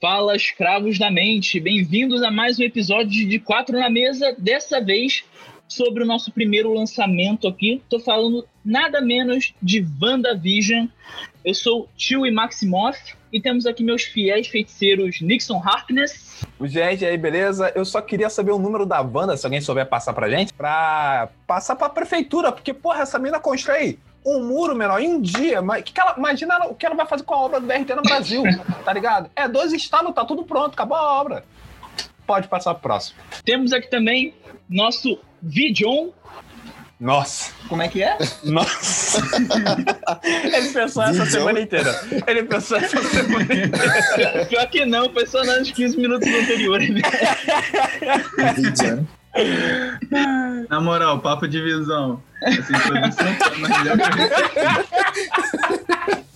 Fala, escravos da mente! Bem-vindos a mais um episódio de Quatro na Mesa. Dessa vez, sobre o nosso primeiro lançamento aqui. Tô falando nada menos de WandaVision. Eu sou Tio e Maximoff e temos aqui meus fiéis feiticeiros Nixon Harkness. Gente, aí, beleza? Eu só queria saber o número da Wanda, se alguém souber passar pra gente, pra passar pra prefeitura, porque, porra, essa mina constrói um muro menor em um dia. Mas que que ela, imagina o que ela vai fazer com a obra do BRT no Brasil, tá ligado? É dois estados, tá tudo pronto, acabou a obra. Pode passar pro próximo. Temos aqui também nosso Vidion. Nossa. Como é que é? Nossa. Ele pensou essa semana inteira. Ele pensou essa semana inteira. Pior que não, foi só nos 15 minutos anteriores. Né? Na moral, papo de visão. Essa introdução foi mais melhor que eu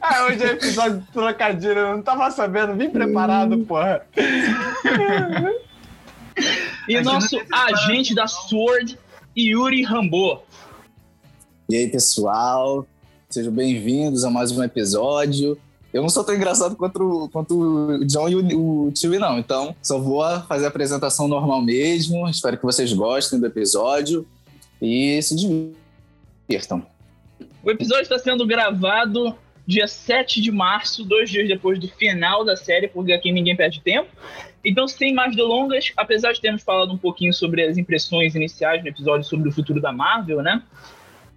Ah, hoje é episódio de trocadilho. Eu não tava sabendo, vim preparado, porra. E nosso agente da Sword, Yuri Rambo. E aí, pessoal? Sejam bem-vindos a mais um episódio. Eu não sou tão engraçado quanto, o- quanto o John e o, o Tio, não. Então, só vou fazer a apresentação normal mesmo. Espero que vocês gostem do episódio e se divirtam. O episódio está sendo gravado dia 7 de março, dois dias depois do final da série, porque aqui ninguém perde tempo. Então, sem mais delongas, apesar de termos falado um pouquinho sobre as impressões iniciais no episódio sobre o futuro da Marvel, né?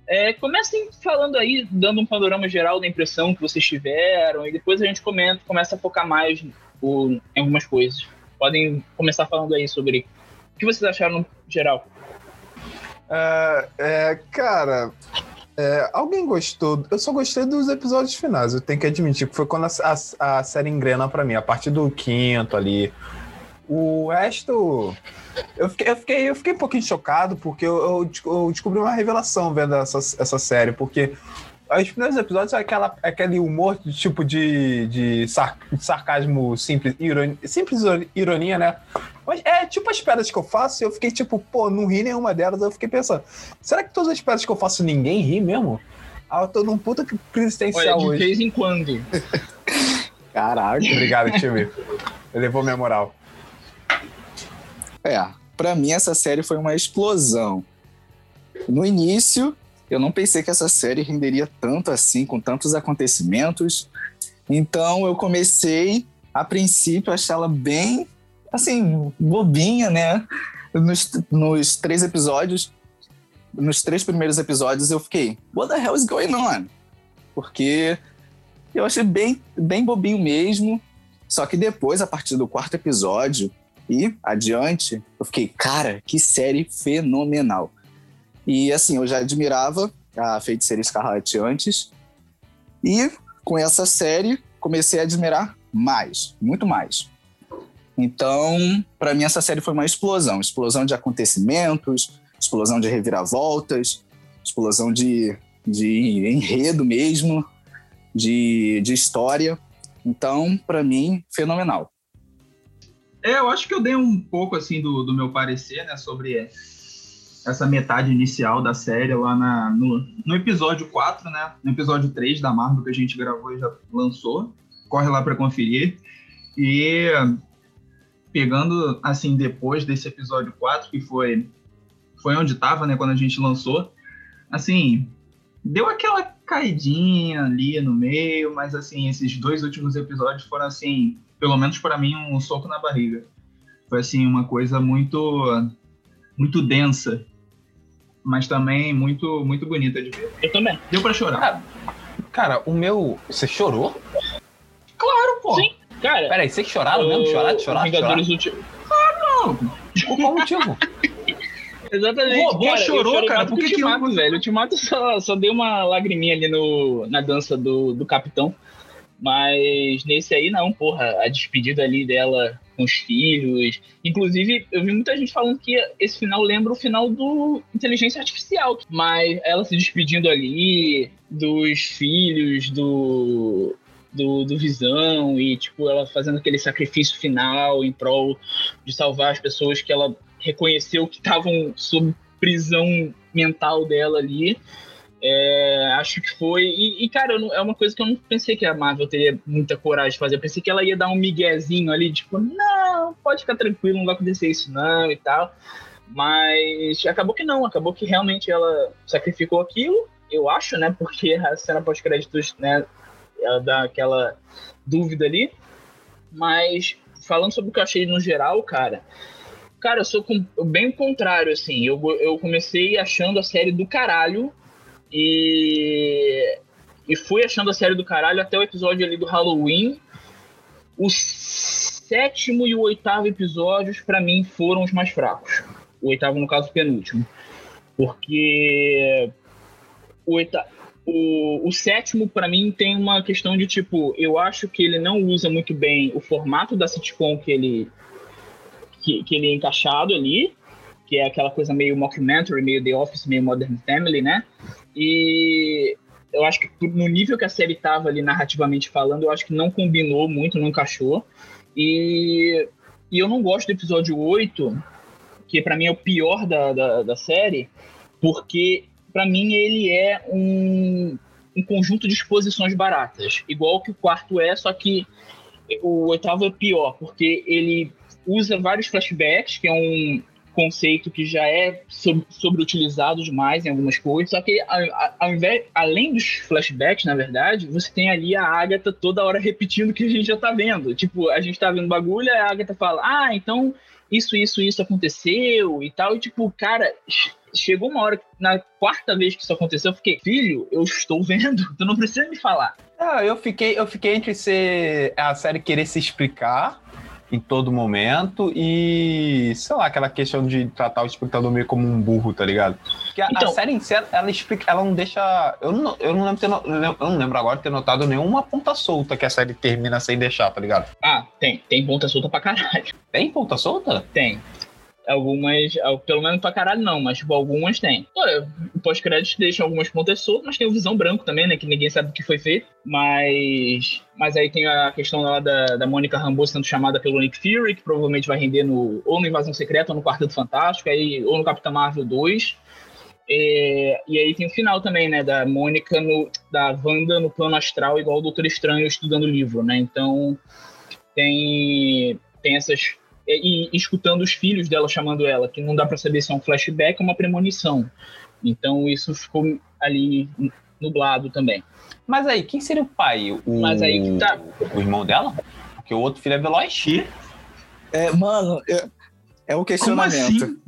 É, comecem falando aí, dando um panorama geral da impressão que vocês tiveram, e depois a gente comenta, começa a focar mais o- em algumas coisas. Podem começar falando aí sobre o que vocês acharam no geral. É, é, cara, é, alguém gostou? Eu só gostei dos episódios finais, eu tenho que admitir que foi quando a, a- a série engrena pra mim, a partir do quinto ali. O resto. Eu fiquei, eu fiquei, eu fiquei um pouquinho chocado, porque eu, eu eu descobri uma revelação vendo essa, essa série, porque. Os primeiros episódios é aquela, aquele humor de tipo de, de, sar- de sarcasmo simples, ironia, simples ironia, né? Mas é tipo as piadas que eu faço, e eu fiquei tipo, pô, não ri nenhuma delas. Eu fiquei pensando, será que todas as piadas que eu faço ninguém ri mesmo? Ah, eu tô num puta crise Olha, existencial de hoje. vez em quando. Caraca. Obrigado, time. Elevou minha moral. É, pra mim essa série foi uma explosão. No início, eu não pensei que essa série renderia tanto assim, com tantos acontecimentos. Então eu comecei, a princípio, a achá-la bem, assim, bobinha, né? Nos, nos três episódios, nos três primeiros episódios, eu fiquei, what the hell is going on? Porque eu achei bem, bem bobinho mesmo. Só que depois, a partir do quarto episódio, e adiante, eu fiquei, cara, que série fenomenal. E assim, eu já admirava a Feiticeira Escarlate antes, e com essa série comecei a admirar mais, muito mais. Então, para mim, essa série foi uma explosão explosão de acontecimentos, explosão de reviravoltas, explosão de, de enredo mesmo, de, de história. Então, para mim, fenomenal. É, eu acho que eu dei um pouco assim do, do meu parecer, né, sobre essa metade inicial da série lá na, no, no episódio 4, né? No episódio 3 da Marvel que a gente gravou e já lançou. Corre lá para conferir. E pegando assim depois desse episódio 4, que foi foi onde tava, né, quando a gente lançou, assim, deu aquela caidinha ali no meio, mas assim, esses dois últimos episódios foram assim, pelo menos para mim, um soco na barriga. Foi assim uma coisa muito muito densa, mas também muito muito bonita de ver. Eu também. Deu para chorar. Cara, o meu. Você chorou? Claro, pô. Sim. Cara, Peraí, vocês choraram mesmo? Chorar, de chorar, Os de chorar? Vingadores Ulti- Não, Por qual motivo? Exatamente. O robô cara, eu chorou, cara, por que que o que Ultimato, não- velho? O Ultimato só, só deu uma lagriminha ali no, na dança do, do Capitão. Mas nesse aí não, porra. A despedida ali dela com os filhos. Inclusive, eu vi muita gente falando que esse final lembra o final do Inteligência Artificial. Mas ela se despedindo ali dos filhos, do, do, do Visão, e tipo, ela fazendo aquele sacrifício final em prol de salvar as pessoas que ela reconheceu que estavam sob prisão mental dela ali. É, acho que foi. E, e cara, não, é uma coisa que eu não pensei que a Marvel teria muita coragem de fazer. Eu pensei que ela ia dar um miguezinho ali, tipo, não, pode ficar tranquilo, não vai acontecer isso não e tal. Mas acabou que não, acabou que realmente ela sacrificou aquilo, eu acho, né? Porque a cena pós-créditos, né? Ela dá aquela dúvida ali. Mas falando sobre o que eu achei no geral, cara. Cara, eu sou com, bem o contrário, assim. Eu, eu comecei achando a série do caralho. E, e fui achando a série do caralho até o episódio ali do Halloween. O sétimo e o oitavo episódios, para mim, foram os mais fracos. O oitavo, no caso, penúltimo. Porque o, oita... o, o sétimo, para mim, tem uma questão de tipo, eu acho que ele não usa muito bem o formato da sitcom que ele, que, que ele é encaixado ali, que é aquela coisa meio mockumentary, meio The Office, meio Modern Family, né? E eu acho que no nível que a série tava ali narrativamente falando, eu acho que não combinou muito, não encaixou. E, e eu não gosto do episódio 8, que para mim é o pior da, da, da série, porque para mim ele é um, um conjunto de exposições baratas, igual que o quarto é, só que o oitavo é pior, porque ele usa vários flashbacks, que é um conceito que já é sobreutilizado demais em algumas coisas, só que ao invés, além dos flashbacks, na verdade, você tem ali a Agatha toda hora repetindo o que a gente já tá vendo. Tipo, a gente tá vendo bagulho, a Agatha fala, ah, então isso, isso, isso aconteceu e tal. E tipo, cara, chegou uma hora, na quarta vez que isso aconteceu, eu fiquei, filho, eu estou vendo, tu não precisa me falar. Ah, eu fiquei, eu fiquei entre ser a série querer se explicar em todo momento e, sei lá, aquela questão de tratar o espectador meio como um burro, tá ligado? Porque a, então, a série em si, ela explica, ela não deixa. Eu não, eu não lembro ter, eu não lembro agora de ter notado nenhuma ponta solta que a série termina sem deixar, tá ligado? Ah, tem. Tem ponta solta pra caralho. Tem ponta solta? Tem. Algumas, pelo menos pra caralho não, mas tipo, algumas tem. O pós-crédito deixa algumas pontas soltas, mas tem o Visão Branco também, né? Que ninguém sabe o que foi feito. Mas mas aí tem a questão lá da, da Mônica Rambeau sendo chamada pelo Nick Fury, que provavelmente vai render no, ou no Invasão Secreta ou no Quarteto Fantástico, aí, ou no Capitão Marvel 2. É, e aí tem o final também, né? Da Mônica, no, da Wanda no plano astral, igual o Doutor Estranho estudando o livro, né? Então tem, tem essas e, e, escutando os filhos dela chamando ela, que não dá para saber se é um flashback ou uma premonição. Então isso ficou ali nublado também. Mas aí, quem seria o pai? O, Mas aí que tá. O irmão dela? Porque o outro filho é veloz. É, mano, é, é um questionamento.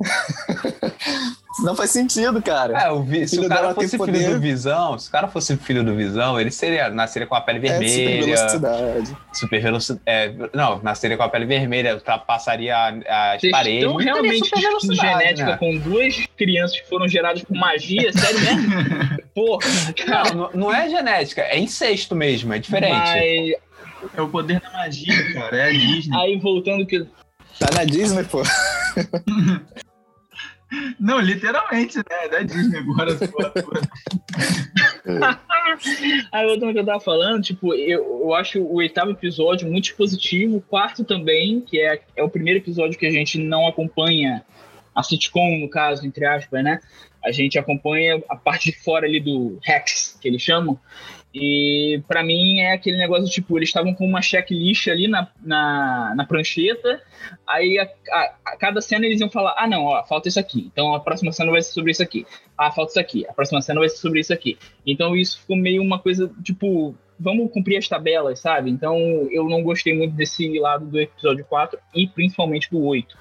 Não faz sentido, cara. É, o vi, se o cara fosse filho poder... do Visão, se o cara fosse filho do Visão, ele seria, nasceria com a pele vermelha. É, super velocidade. Super velocidade. É, não, nasceria com a pele vermelha, ultrapassaria as Vocês paredes. Estão realmente discutindo genética né? com duas crianças que foram geradas por magia, sério mesmo? Porra, cara. Não, não é genética, é incesto mesmo, é diferente. Mas... É o poder da magia, cara, é a Disney. Aí voltando que. Tá na Disney, pô. Não, literalmente, né? É da Disney agora. Aí voltando ao que eu tava falando, tipo, eu, eu acho o oitavo episódio muito positivo, o quarto também, que é, é o primeiro episódio que a gente não acompanha a sitcom, no caso, entre aspas, né? A gente acompanha a parte de fora ali do Rex, que eles chamam, e para mim é aquele negócio tipo, eles estavam com uma checklist ali na, na, na prancheta, aí a, a, a, cada cena eles iam falar: ah, não, ó, falta isso aqui, então a próxima cena vai ser sobre isso aqui, ah, falta isso aqui, a próxima cena vai ser sobre isso aqui. Então isso ficou meio uma coisa tipo, vamos cumprir as tabelas, sabe? Então eu não gostei muito desse lado do episódio 4 e principalmente do 8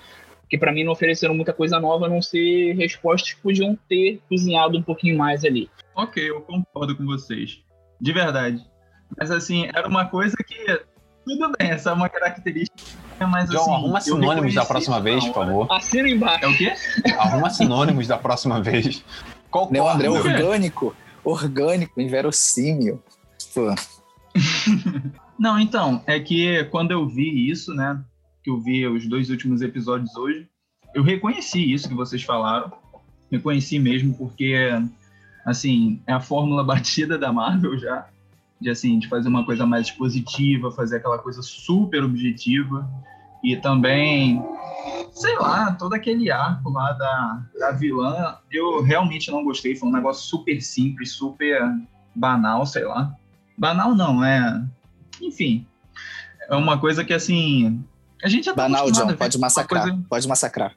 que para mim não ofereceram muita coisa nova, a não ser respostas que podiam ter cozinhado um pouquinho mais ali. Ok, eu concordo com vocês de verdade. Mas assim, era uma coisa que. Tudo bem, essa é uma característica. Mas, John, assim, arruma sinônimos da próxima vez, por favor. Assina embaixo. É o quê? Arruma sinônimos da próxima vez. Concordo. Não, André, orgânico. Orgânico, inverossímil. Pô. Não, então, é que quando eu vi isso, né? Que eu vi os dois últimos episódios hoje, eu reconheci isso que vocês falaram. Reconheci mesmo, porque assim, é a fórmula batida da Marvel já, de assim, de fazer uma coisa mais positiva, fazer aquela coisa super objetiva e também sei lá, todo aquele arco lá da, da vilã, eu realmente não gostei. Foi um negócio super simples, super banal, sei lá. Banal não, é. Enfim. É uma coisa que assim. A gente já tá Banal, John, pode massacrar. coisa- Pode massacrar.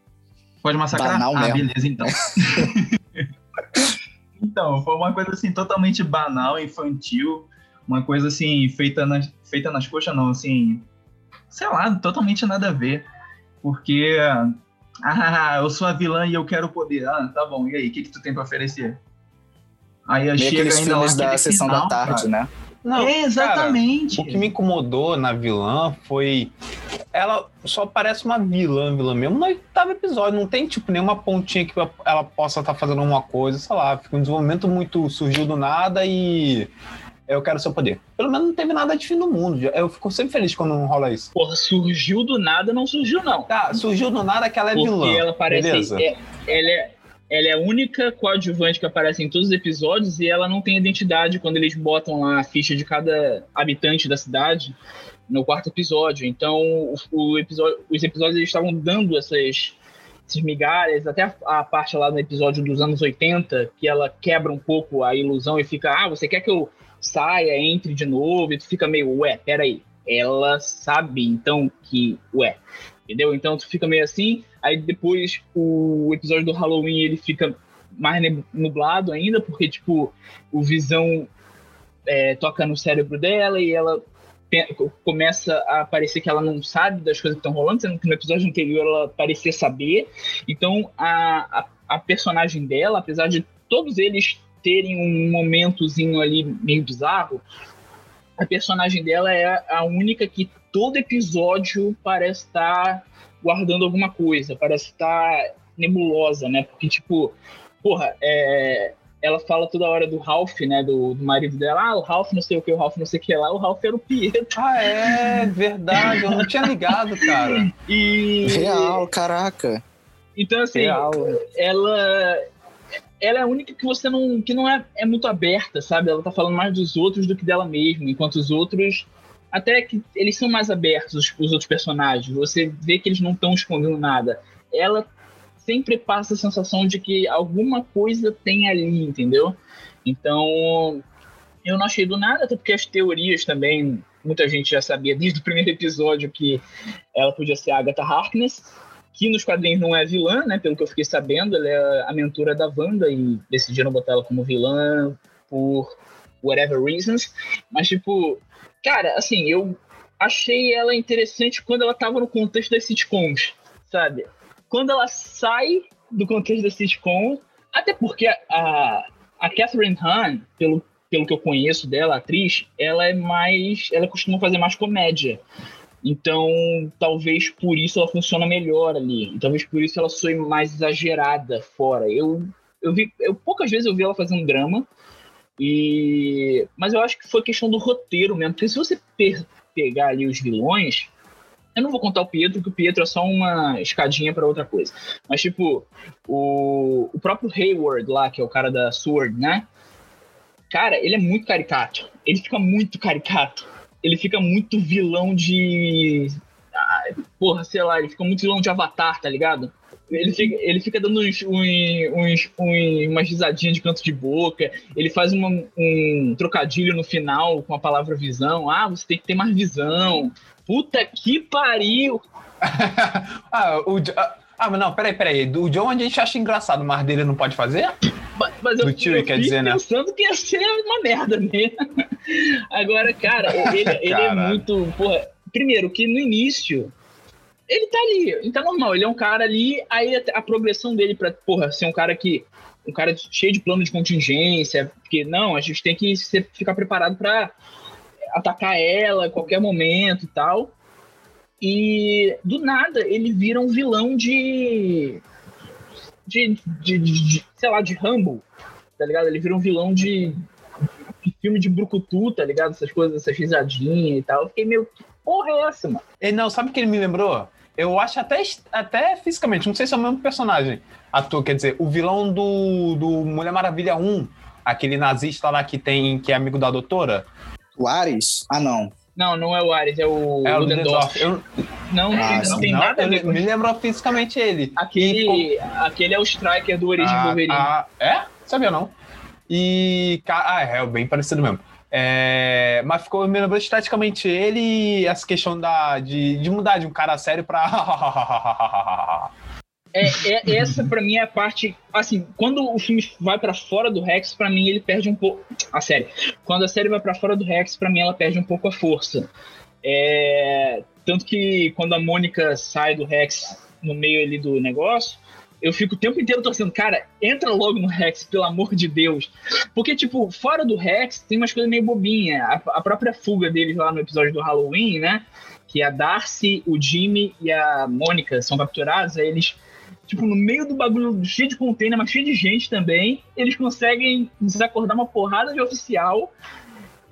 Pode massacrar? Banal ah, mesmo. beleza, então. então, foi uma coisa assim, totalmente banal, infantil. Uma coisa assim, feita nas, feita nas coxas, não, assim. Sei lá, totalmente nada a ver. Porque. Ah, eu sou a vilã e eu quero poder. Ah, tá bom, e aí, o que, que tu tem pra oferecer? Aí Meio chega aqueles filmes da aquele sessão final, da tarde, cara. né? Não, É, exatamente. O que me incomodou na vilã foi. Ela só parece uma vilã, vilã mesmo no oitavo episódio. Não tem, tipo, nenhuma pontinha que ela possa estar fazendo alguma coisa, sei lá. Fica um desenvolvimento muito surgiu do nada e. Eu quero seu poder. Pelo menos não teve nada de fim do mundo. Eu fico sempre feliz quando não rola isso. Porra, surgiu do nada, não surgiu, não. Tá, surgiu do nada que ela é Porque vilã. ela parece. beleza. é- ela, é, ela é a única coadjuvante que aparece em todos os episódios e ela não tem identidade quando eles botam lá a ficha de cada habitante da cidade no quarto episódio. Então, o, o episódio, os episódios eles estavam dando essas, essas migalhas, até a, a parte lá no episódio dos anos 80, que ela quebra um pouco a ilusão e fica, ah, você quer que eu saia, entre de novo, e tu fica meio, ué, peraí, ela sabe então que, ué, entendeu? Então tu fica meio assim, aí depois o episódio do Halloween ele fica mais nublado ainda, porque tipo, o Visão é, toca no cérebro dela e ela começa a parecer que ela não sabe das coisas que estão rolando, sendo que no episódio anterior ela parecia saber. Então a, a, a personagem dela, apesar de todos eles terem um momentozinho ali meio bizarro, a personagem dela é a única que todo episódio parece estar guardando alguma coisa, parece estar nebulosa, né? Porque, tipo, porra, é, ela fala toda hora do Ralph, né? Do, do marido dela, ah, o Ralph não sei o que, o Ralph não sei o que lá, o Ralph era o Pietro. Ah, é verdade. Eu não tinha ligado, cara. E. Real, caraca. Então, assim, Real. ela ela é a única que você não que não é, é muito aberta, sabe? Ela tá falando mais dos outros do que dela mesma, enquanto os outros até que eles são mais abertos os, os outros personagens. Você vê que eles não estão escondendo nada. Ela sempre passa a sensação de que alguma coisa tem ali, entendeu? Então, eu não achei do nada, até porque as teorias também, muita gente já sabia desde o primeiro episódio que ela podia ser a Agatha Harkness, que nos quadrinhos não é vilã, né? Pelo que eu fiquei sabendo, ela é a mentora da Wanda e decidiram botar ela como vilã por whatever reasons. Mas, tipo, cara, assim, eu achei ela interessante quando ela tava no contexto das sitcoms, sabe? Quando ela sai do contexto da sitcom, até porque a, a Catherine Hahn, pelo, pelo que eu conheço dela, atriz, ela é mais. Ela costuma fazer mais comédia. Então, talvez por isso ela funciona melhor ali. Talvez por isso ela soe mais exagerada fora. Eu, eu vi, eu poucas vezes eu vi ela fazendo drama. E mas eu acho que foi questão do roteiro mesmo, porque se você pegar ali os vilões, eu não vou contar o Pietro, que o Pietro é só uma escadinha para outra coisa. Mas tipo, o, o próprio Hayward lá, que é o cara da Sword, né? Cara, ele é muito caricato. Ele fica muito caricato. Ele fica muito vilão de. Ah, porra, sei lá, ele fica muito vilão de Avatar, tá ligado? Ele fica, ele fica dando uns, uns, uns, umas risadinhas de canto de boca. Ele faz uma- um trocadilho no final com a palavra visão. Ah, você tem que ter mais visão. Puta que pariu! ah, o, ah, ah, mas não, peraí, peraí. O John a gente acha engraçado, mas dele não pode fazer? Mas, mas eu, tio, eu quer dizer, né? pensando que ia ser uma merda mesmo. Agora, cara, ele, ele é muito. Porra, primeiro, que no início. Ele tá ali, ele tá normal, ele é um cara ali, aí a, a progressão dele pra, porra, ser um cara que. Um cara cheio de plano de contingência, porque não, a gente tem que ser- ficar preparado pra atacar ela a qualquer momento e tal. E do nada ele vira um vilão de. de, de, de- de- sei lá, de Rambo, tá ligado? Ele vira um vilão de, de filme de Brucutu, tá ligado? Essas coisas, essas risadinhas e tal. Eu fiquei meio. Que porra é essa, mano? Ele, não, sabe o que ele me lembrou? Eu acho até, até fisicamente, não sei se é o mesmo personagem. Ator, quer dizer, o vilão do, do Mulher Maravilha 1, aquele nazista lá que tem, que é amigo da doutora. O Ares? Ah, não. Não, não é o Ares, é o é o Ludendorff. Eu, Não, Ah, não tem Não, nada a ver eu- com Me lembrou fisicamente ele. Aquele, aquele é o Striker do Origem Ah, Wolverine. ah, é? Sabia não. E. Ah, é, bem parecido mesmo. É, mas ficou me lembrou esteticamente ele e essa questão da, de, de mudar de um cara sério pra. É, é- essa pra mim é a parte. Assim, quando o filme vai pra fora do Rex, pra mim ele perde um pouco. A série. Quando a série vai pra fora do Rex, pra mim ela perde um pouco a força. É, tanto que quando a Mônica sai do Rex no meio ali do negócio, eu fico o tempo inteiro torcendo, cara, entra logo no Rex, pelo amor de Deus. Porque, tipo, fora do Rex tem umas coisas meio bobinhas. A, a própria fuga deles lá no episódio do Halloween, né? Que a Darcy, o Jimmy e a Mônica são capturados, aí eles tipo, no meio do bagulho cheio de container, mas cheio de gente também, eles conseguem desacordar uma porrada de oficial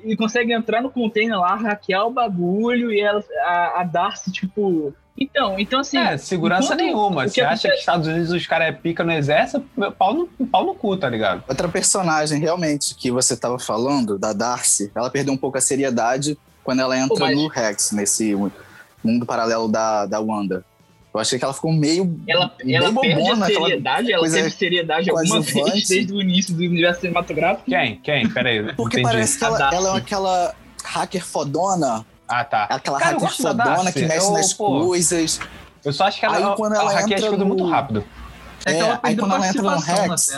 e conseguem entrar no container lá, hackear o bagulho e ela, a, a Darcy, tipo. Então, então assim. É, segurança enquanto- nenhuma. Você acha que Estados Unidos os caras é pica no exército, pau no, pau no cu, tá ligado? Outra personagem, realmente, que você tava falando, da Darcy, ela perdeu um pouco a seriedade quando ela entra Pô, mas- no Rex, nesse mundo paralelo da, da Wanda. Eu achei que ela ficou meio. Ela, ela perde a seriedade, ela teve seriedade alguma vez desde o início do universo cinematográfico. Quem? Quem? Pera aí. Porque entendi. parece que ela, ela é aquela hacker fodona, Ah, tá. aquela Cara, hacker fodona que mexe Eu, nas pô, coisas. Eu só acho que ela, Aí, quando ela ela hackeia as entra coisas no- muito rápido. É, É, ela aí quando ela entra no Rex-.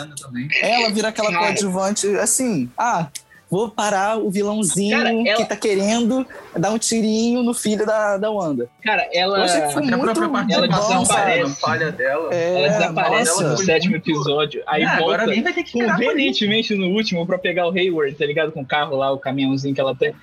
Ela vira aquela Cara. coadjuvante, assim, ah, vou parar o vilãozinho Cara, ela- que tá querendo dar um tirinho no filho da, da Wanda. Cara, ela. Eu achei que foi Até a muito própria ela desaparece. falha dela. É, Ela desaparece nossa. no sétimo episódio, aí É, volta convenientemente no último pra pegar o Hayward, tá ligado? Com o carro lá, o caminhãozinho que ela tem.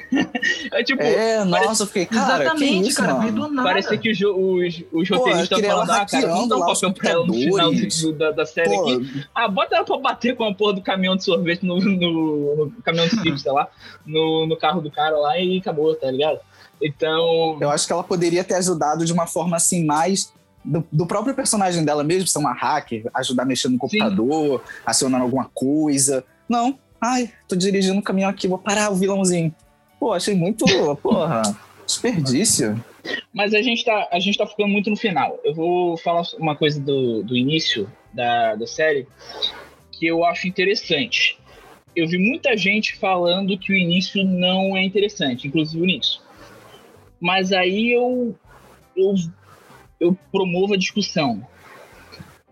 é tipo, É, nossa, eu fiquei, cara, que Exatamente, isso, cara. Veio do nada. Parecia que os, os, os roteiristas estavam falando, ah, cara, vamos dar um papel pra ela no final do- da, da série Pô, aqui. Ah, bota ela pra bater com a porra do caminhão de sorvete no, no, no caminhão de chips, sei lá, no, no carro do cara lá e acabou, tá ligado? Então, eu acho que ela poderia ter ajudado de uma forma assim, mais do, do próprio personagem dela mesmo, ser uma hacker, ajudar mexendo no computador, acionando alguma coisa. Não, ai, tô dirigindo um caminhão aqui, vou parar o vilãozinho. Pô, achei muito, porra, desperdício. Mas a gente, tá, a gente tá ficando muito no final. Eu vou falar uma coisa do, do início da, da série que eu acho interessante. Eu vi muita gente falando que o início não é interessante, inclusive o início. Mas aí eu, eu, eu promovo a discussão.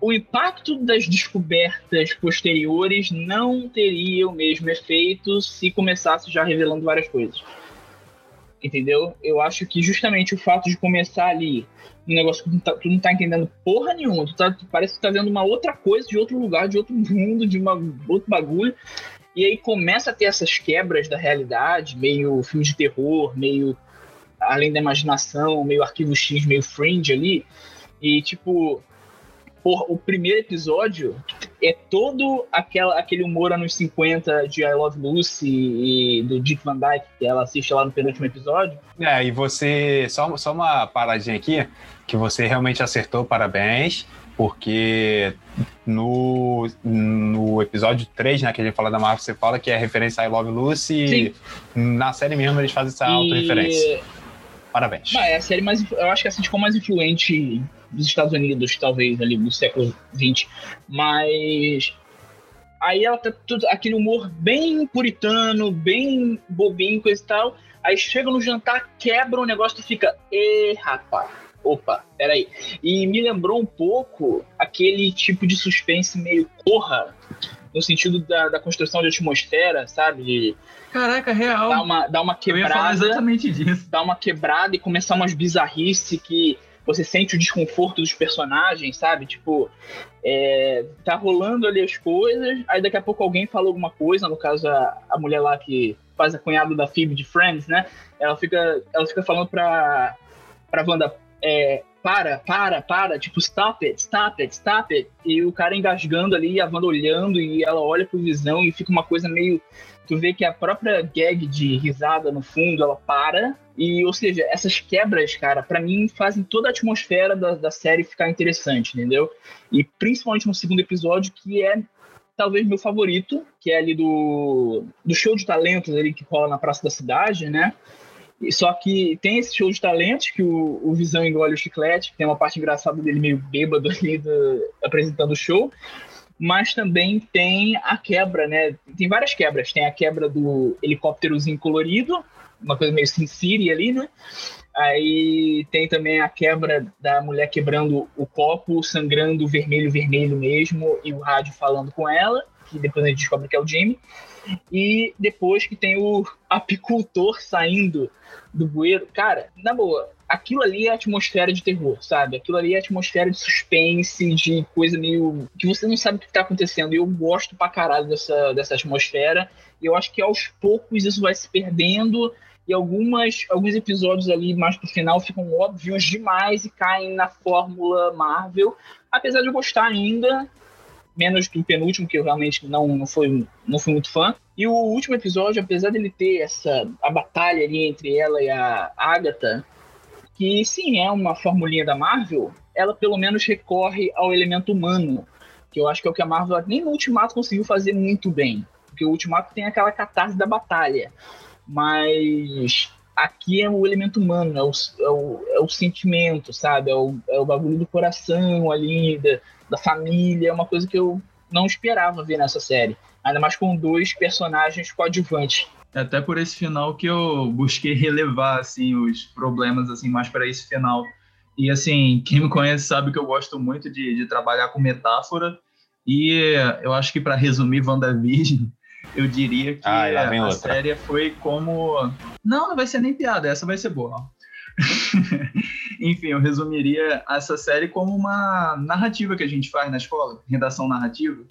O impacto das descobertas posteriores não teria o mesmo efeito se começasse já revelando várias coisas entendeu? Eu acho que justamente o fato de começar ali um negócio que tu não tá, tu não tá entendendo porra nenhuma, tu, tá, tu parece que tá vendo uma outra coisa de outro lugar, de outro mundo, de uma, outro bagulho, e aí começa a ter essas quebras da realidade, meio filme de terror, meio além da imaginação, meio arquivo X, meio fringe ali, e tipo, porra, o primeiro episódio é todo aquela, aquele humor anos 50 de I Love Lucy e do Dick Van Dyke, que ela assiste lá no penúltimo episódio. É, e você. Só, só uma paradinha aqui, que você realmente acertou, parabéns. Porque no, no episódio 3, né, que a gente fala da Marvel, você fala que é referência a I Love Lucy. Sim. E na série mesmo eles fazem essa autorreferência. E, Parabéns. bah, é a série mais. Eu acho que é a sitcom mais influente dos Estados Unidos, talvez, ali do século XX. Mas. Aí ela tá tudo, aquele humor bem puritano, bem bobinho, coisa e tal. Aí chega no jantar, quebra o negócio e fica. Ê, rapaz. Opa, peraí. E me lembrou um pouco aquele tipo de suspense meio corra, no sentido da, da construção de atmosfera, sabe? De Caraca, real. dar uma, dar uma Eu ia falar quebrada exatamente disso. dar uma quebrada e começar umas bizarrices que você sente o desconforto dos personagens, sabe? Tipo, é, tá rolando ali as coisas, aí daqui a pouco alguém fala alguma coisa, no caso a, a mulher lá que faz a cunhada da Phoebe de Friends, né? Ela fica, ela fica falando pra, pra Wanda, é, para, para, para, tipo, stop it, stop it, stop it. E o cara engasgando ali, a Wanda olhando, e ela olha pro Visão e fica uma coisa meio tu vê que a própria gag de risada no fundo, ela para. E, ou seja, essas quebras, cara, pra mim fazem toda a atmosfera da, da série ficar interessante, entendeu? E principalmente no segundo episódio, que é talvez meu favorito, que é ali do, do show de talentos ali que rola na Praça da Cidade, né? Só que tem esse show de talentos que o, o Visão engole o chiclete, que tem uma parte engraçada dele meio bêbado ali do, apresentando o show. Mas também tem a quebra, né? Tem várias quebras. Tem a quebra do helicópterozinho colorido, uma coisa meio Sin City ali, né? Aí tem também a quebra da mulher quebrando o copo, sangrando vermelho, vermelho mesmo, e o rádio falando com ela, que depois a gente descobre que é o Jimmy. E depois que tem o apicultor saindo do bueiro. Cara, na boa, aquilo ali é atmosfera de terror, sabe? Aquilo ali é atmosfera de suspense, de coisa meio. que você não sabe o que está acontecendo. E eu gosto pra caralho dessa, dessa atmosfera. E eu acho que aos poucos isso vai se perdendo e algumas, alguns episódios ali mais pro final ficam óbvios demais e caem na fórmula Marvel, apesar de eu gostar ainda, menos do penúltimo, que eu realmente não, não, foi, não fui muito fã. E o último episódio, apesar dele ter essa a batalha ali entre ela e a Agatha, que sim, é uma formulinha da Marvel, ela pelo menos recorre ao elemento humano, que eu acho que é o que a Marvel nem no Ultimato conseguiu fazer muito bem. Porque o Ultimato tem aquela catarse da batalha mas aqui é o elemento humano, é o, é o, é o sentimento, sabe? É o, é o bagulho do coração ali, da, da família, é uma coisa que eu não esperava ver nessa série. Ainda mais com dois personagens coadjuvantes. É até por esse final que eu busquei relevar assim os problemas assim mais para esse final. E assim, quem me conhece sabe que eu gosto muito de, de trabalhar com metáfora. E eu acho que para resumir WandaVision, eu diria que ah, a outra. série foi como. Não, não vai ser nem piada, essa vai ser boa. Enfim, eu resumiria essa série como uma narrativa que a gente faz na escola, redação narrativa,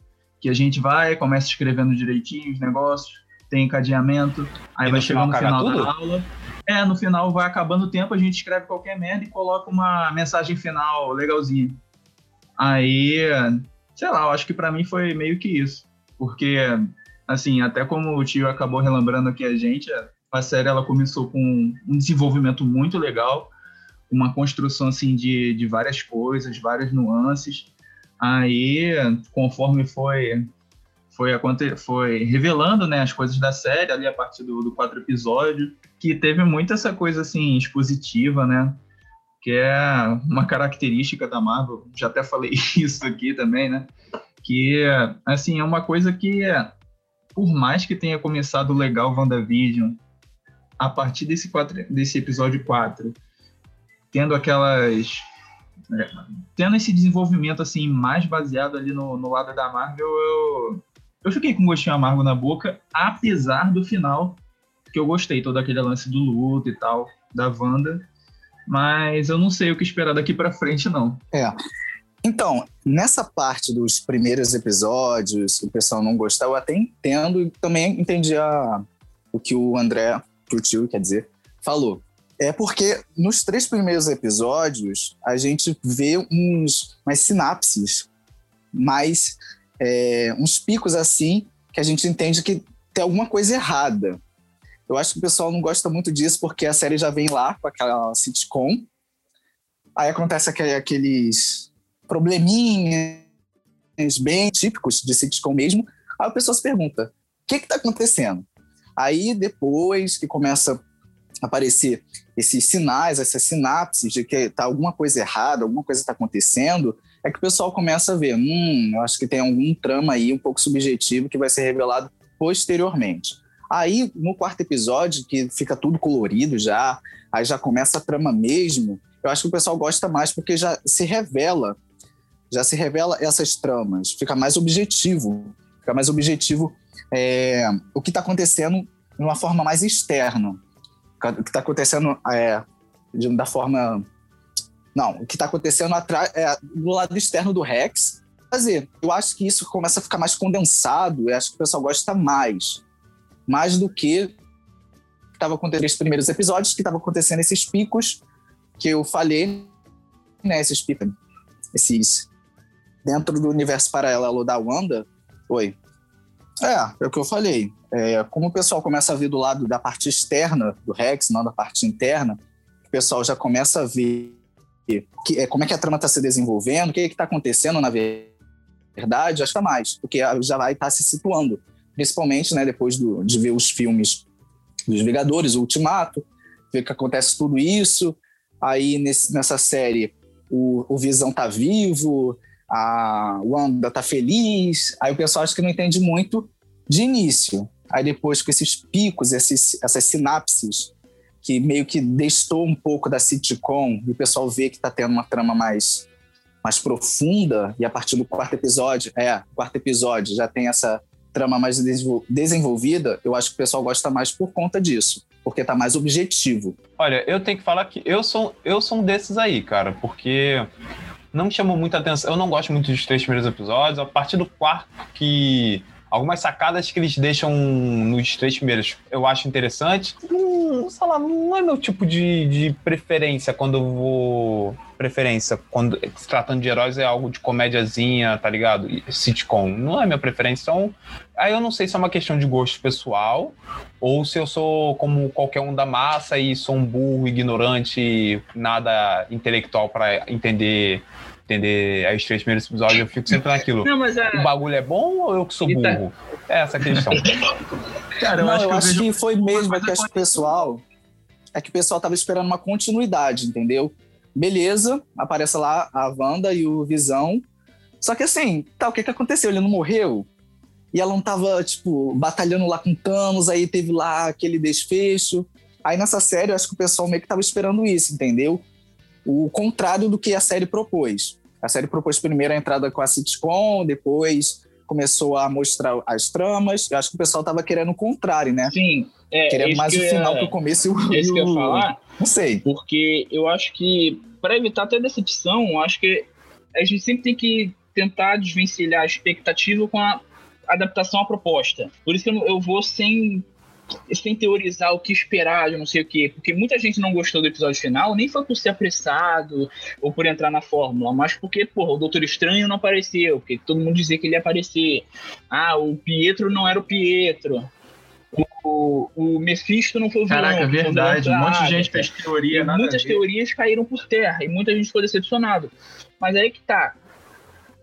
que a gente vai, começa escrevendo direitinho os negócios, tem encadeamento, aí e vai chegando no final tudo? da aula. É, no final vai acabando o tempo, a gente escreve qualquer merda e coloca uma mensagem final legalzinha. Aí, sei lá, eu acho que para mim foi meio que isso. Porque assim, até como o tio acabou relembrando aqui a gente, a série ela começou com um desenvolvimento muito legal, uma construção assim de, de várias coisas, várias nuances. Aí, conforme foi foi, foi revelando né, as coisas da série ali a partir do, do quatro episódio, que teve muito essa coisa assim expositiva, né? Que é uma característica da Marvel. Já até falei isso aqui também, né? Que assim é uma coisa que por mais que tenha começado legal WandaVision, a partir desse, quatro, desse episódio 4, tendo aquelas. É, tendo esse desenvolvimento assim mais baseado ali no, no lado da Marvel, eu, eu fiquei com um gostinho amargo na boca, apesar do final, que eu gostei, todo aquele lance do luto e tal, da Wanda. Mas eu não sei o que esperar daqui para frente, não. É. Então, nessa parte dos primeiros episódios, o pessoal não gostar, eu até entendo e também entendi a, o que o André, que o tio, quer dizer, falou. É porque nos três primeiros episódios a gente vê uns umas sinapses, mais é, uns picos assim que a gente entende que tem alguma coisa errada. Eu acho que o pessoal não gosta muito disso porque a série já vem lá com aquela sitcom. Aí acontece aqueles probleminhas bem típicos de sitcom mesmo. Aí a pessoa se pergunta: o que está acontecendo? Aí depois que começa a aparecer esses sinais, essas sinapses de que está alguma coisa errada, alguma coisa está acontecendo, é que o pessoal começa a ver: hum, eu acho que tem algum trama aí um pouco subjetivo que vai ser revelado posteriormente. Aí, no quarto episódio, que fica tudo colorido já, aí já começa a trama mesmo, eu acho que o pessoal gosta mais porque já se revela já se revela essas tramas, fica mais objetivo, fica mais objetivo é, o que está acontecendo de uma forma mais externa, o que está acontecendo é, de, da forma não, o que está acontecendo atrás, é, do lado externo do Rex. Fazer. Eu acho que isso começa a ficar mais condensado. Eu acho que o pessoal gosta mais, mais do que estava acontecendo nos primeiros episódios, que estava acontecendo esses picos que eu falei, né? Esses picos, esses dentro do universo paralelo da Wanda, oi. É, é o que eu falei. É, como o pessoal começa a ver do lado da parte externa do Rex, não da parte interna, o pessoal já começa a ver que, é, como é que a trama está se desenvolvendo, o que é está acontecendo na verdade, acho que é mais, porque já vai estar tá se situando, principalmente né, depois do, de ver os filmes dos Vingadores, o Ultimato, vê que acontece tudo isso. Aí nesse, nessa série o, o Visão tá vivo, a Wanda tá feliz. Aí o pessoal acho que não entende muito de início. Aí depois com esses picos, esses, essas sinapses que meio que destou um pouco da sitcom e o pessoal vê que tá tendo uma trama mais mais profunda e a partir do quarto episódio, é, quarto episódio já tem essa trama mais desenvolvida, eu acho que o pessoal gosta mais por conta disso porque tá mais objetivo. Olha, eu tenho que falar que eu sou, eu sou um desses aí, cara, porque não me chamou muita atenção. Eu não gosto muito dos três primeiros episódios. A partir do quarto, que algumas sacadas que eles deixam nos três primeiros eu acho interessante. Não, sei lá, não é meu tipo de, de preferência quando eu vou. Preferência, quando se tratando de heróis, é algo de comédiazinha, tá ligado? Sitcom. Não é minha preferência. Então, aí eu não sei se é uma questão de gosto pessoal ou se eu sou como qualquer um da massa e sou um burro, ignorante, nada intelectual para entender entender os três primeiros episódios, eu fico sempre naquilo. Não, mas O bagulho é bom ou eu que sou tá- burro? É essa a questão. Cara, eu não, acho, eu que, acho que foi mesmo é que o pessoal. É que o pessoal tava esperando uma continuidade, entendeu? Beleza, aparece lá a Wanda e o Visão. Só que assim, tá, o que que aconteceu? Ele não morreu? E ela não tava, tipo, batalhando lá com Thanos, aí teve lá aquele desfecho. Aí nessa série, eu acho que o pessoal meio que tava esperando isso, entendeu? O contrário do que a série propôs. A série propôs primeiro a entrada com a sitcom, depois começou a mostrar as tramas. Eu acho que o pessoal tava querendo o contrário, né? Sim. É, querendo mais o final que o começo e o. É isso que eu ia falar. Não sei. Porque eu acho que, para evitar até decepção, acho que a gente sempre tem que tentar desvencilhar a expectativa com a adaptação à proposta. Por isso que eu, eu vou sem sem teorizar o que esperar, eu não sei o quê, porque muita gente não gostou do episódio final, nem foi por ser apressado ou por entrar na fórmula, mas porque, porra, o Doutor Estranho não apareceu, porque todo mundo dizia que ele ia aparecer. Ah, o Pietro não era o Pietro. O, o Mephisto não foi o vilão. Caraca, verdade. Um monte de gente fez teoria. muitas teorias caíram por terra e muita gente ficou decepcionado. Mas aí que tá.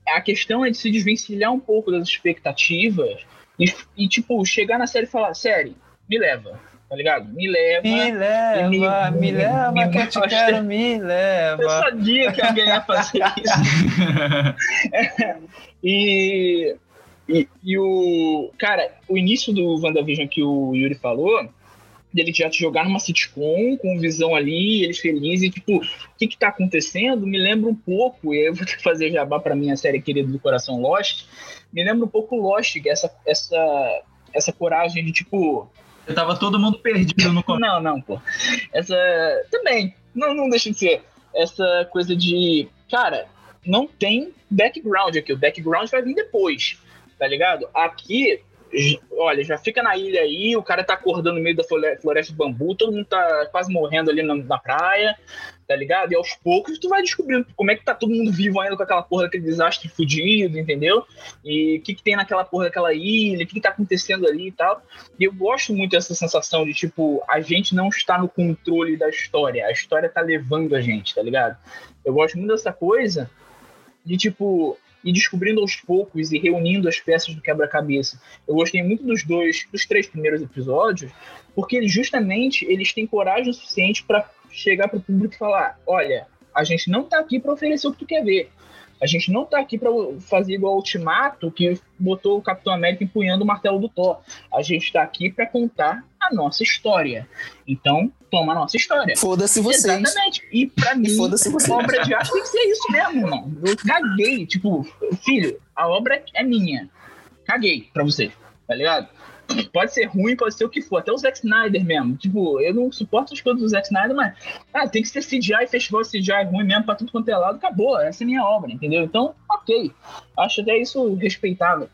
A questão é de se desvencilhar um pouco das expectativas e, e tipo, chegar na série e falar: série, me leva, tá ligado? Me leva. Me leva, me, me, me leva, me que eu te quero, me leva. Eu sabia que alguém ia fazer isso. é, e, e, e, o. Cara, o início do WandaVision que o Yuri falou, dele já te jogar numa sitcom com visão ali, eles felizes, tipo, o que que tá acontecendo? Me lembra um pouco, e eu vou ter que fazer jabá pra minha série querida do coração Lost, me lembra um pouco Lost, é essa, essa, essa coragem de, tipo, eu tava todo mundo perdido no começo. Não, não, pô. Essa. Também. Não, não deixa de ser. Essa coisa de. Cara, não tem background aqui. O background vai vir depois. Tá ligado? Aqui, olha, já fica na ilha aí, o cara tá acordando no meio da floresta de bambu, todo mundo tá quase morrendo ali na, na praia, tá ligado? E aos poucos tu vai descobrindo como é que tá todo mundo vivo ainda com aquela porra daquele desastre fudido, entendeu? E o que, que tem naquela porra daquela ilha, o que, que tá acontecendo ali e tal. E eu gosto muito dessa sensação de, tipo, a gente não está no controle da história, a história tá levando a gente, tá ligado? Eu gosto muito dessa coisa de, tipo, e descobrindo aos poucos e reunindo as peças do quebra-cabeça. Eu gostei muito dos dois, dos três primeiros episódios, porque justamente eles têm coragem suficiente para chegar para o público e falar: olha, a gente não está aqui para oferecer o que tu quer ver. A gente não tá aqui para fazer igual o Ultimato, que botou o Capitão América empunhando o martelo do Thor. A gente tá aqui para contar a nossa história. Então, toma a nossa história. Foda-se vocês. Exatamente. E pra mim, a obra de arte tem que ser isso mesmo, irmão. Eu caguei. Tipo, filho, a obra é minha. Caguei pra você, tá ligado? Pode ser ruim, pode ser o que for. Até o Zack Snyder mesmo. Tipo, eu não suporto as coisas do Zack Snyder, mas ah, tem que ser CGI, festival CGI ruim mesmo pra tudo quanto é lado. Acabou, essa é minha obra, entendeu? Então, ok. Acho até isso respeitável.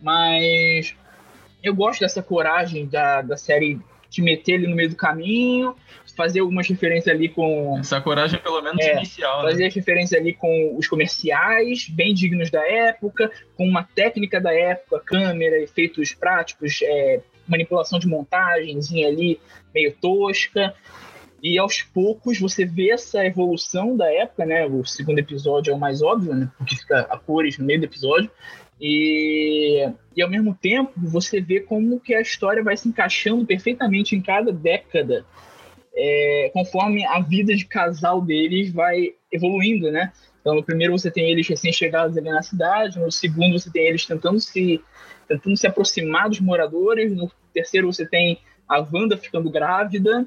Mas eu gosto dessa coragem da, da série te meter ali no meio do caminho, fazer algumas referências ali com. Essa coragem, pelo menos, é, inicial. Né? Fazer né? referência ali com os comerciais, bem dignos da época, com uma técnica da época, câmera, efeitos práticos, é, manipulação de montagenzinha ali, meio tosca. E aos poucos você vê essa evolução da época, né? O segundo episódio é o mais óbvio, né? Porque fica a cores no meio do episódio. E, e ao mesmo tempo você vê como que a história vai se encaixando perfeitamente em cada década é, conforme a vida de casal deles vai evoluindo, né? Então, no primeiro você tem eles recém-chegados ali na cidade, no segundo você tem eles tentando se tentando se aproximar dos moradores, no terceiro você tem a Wanda ficando grávida,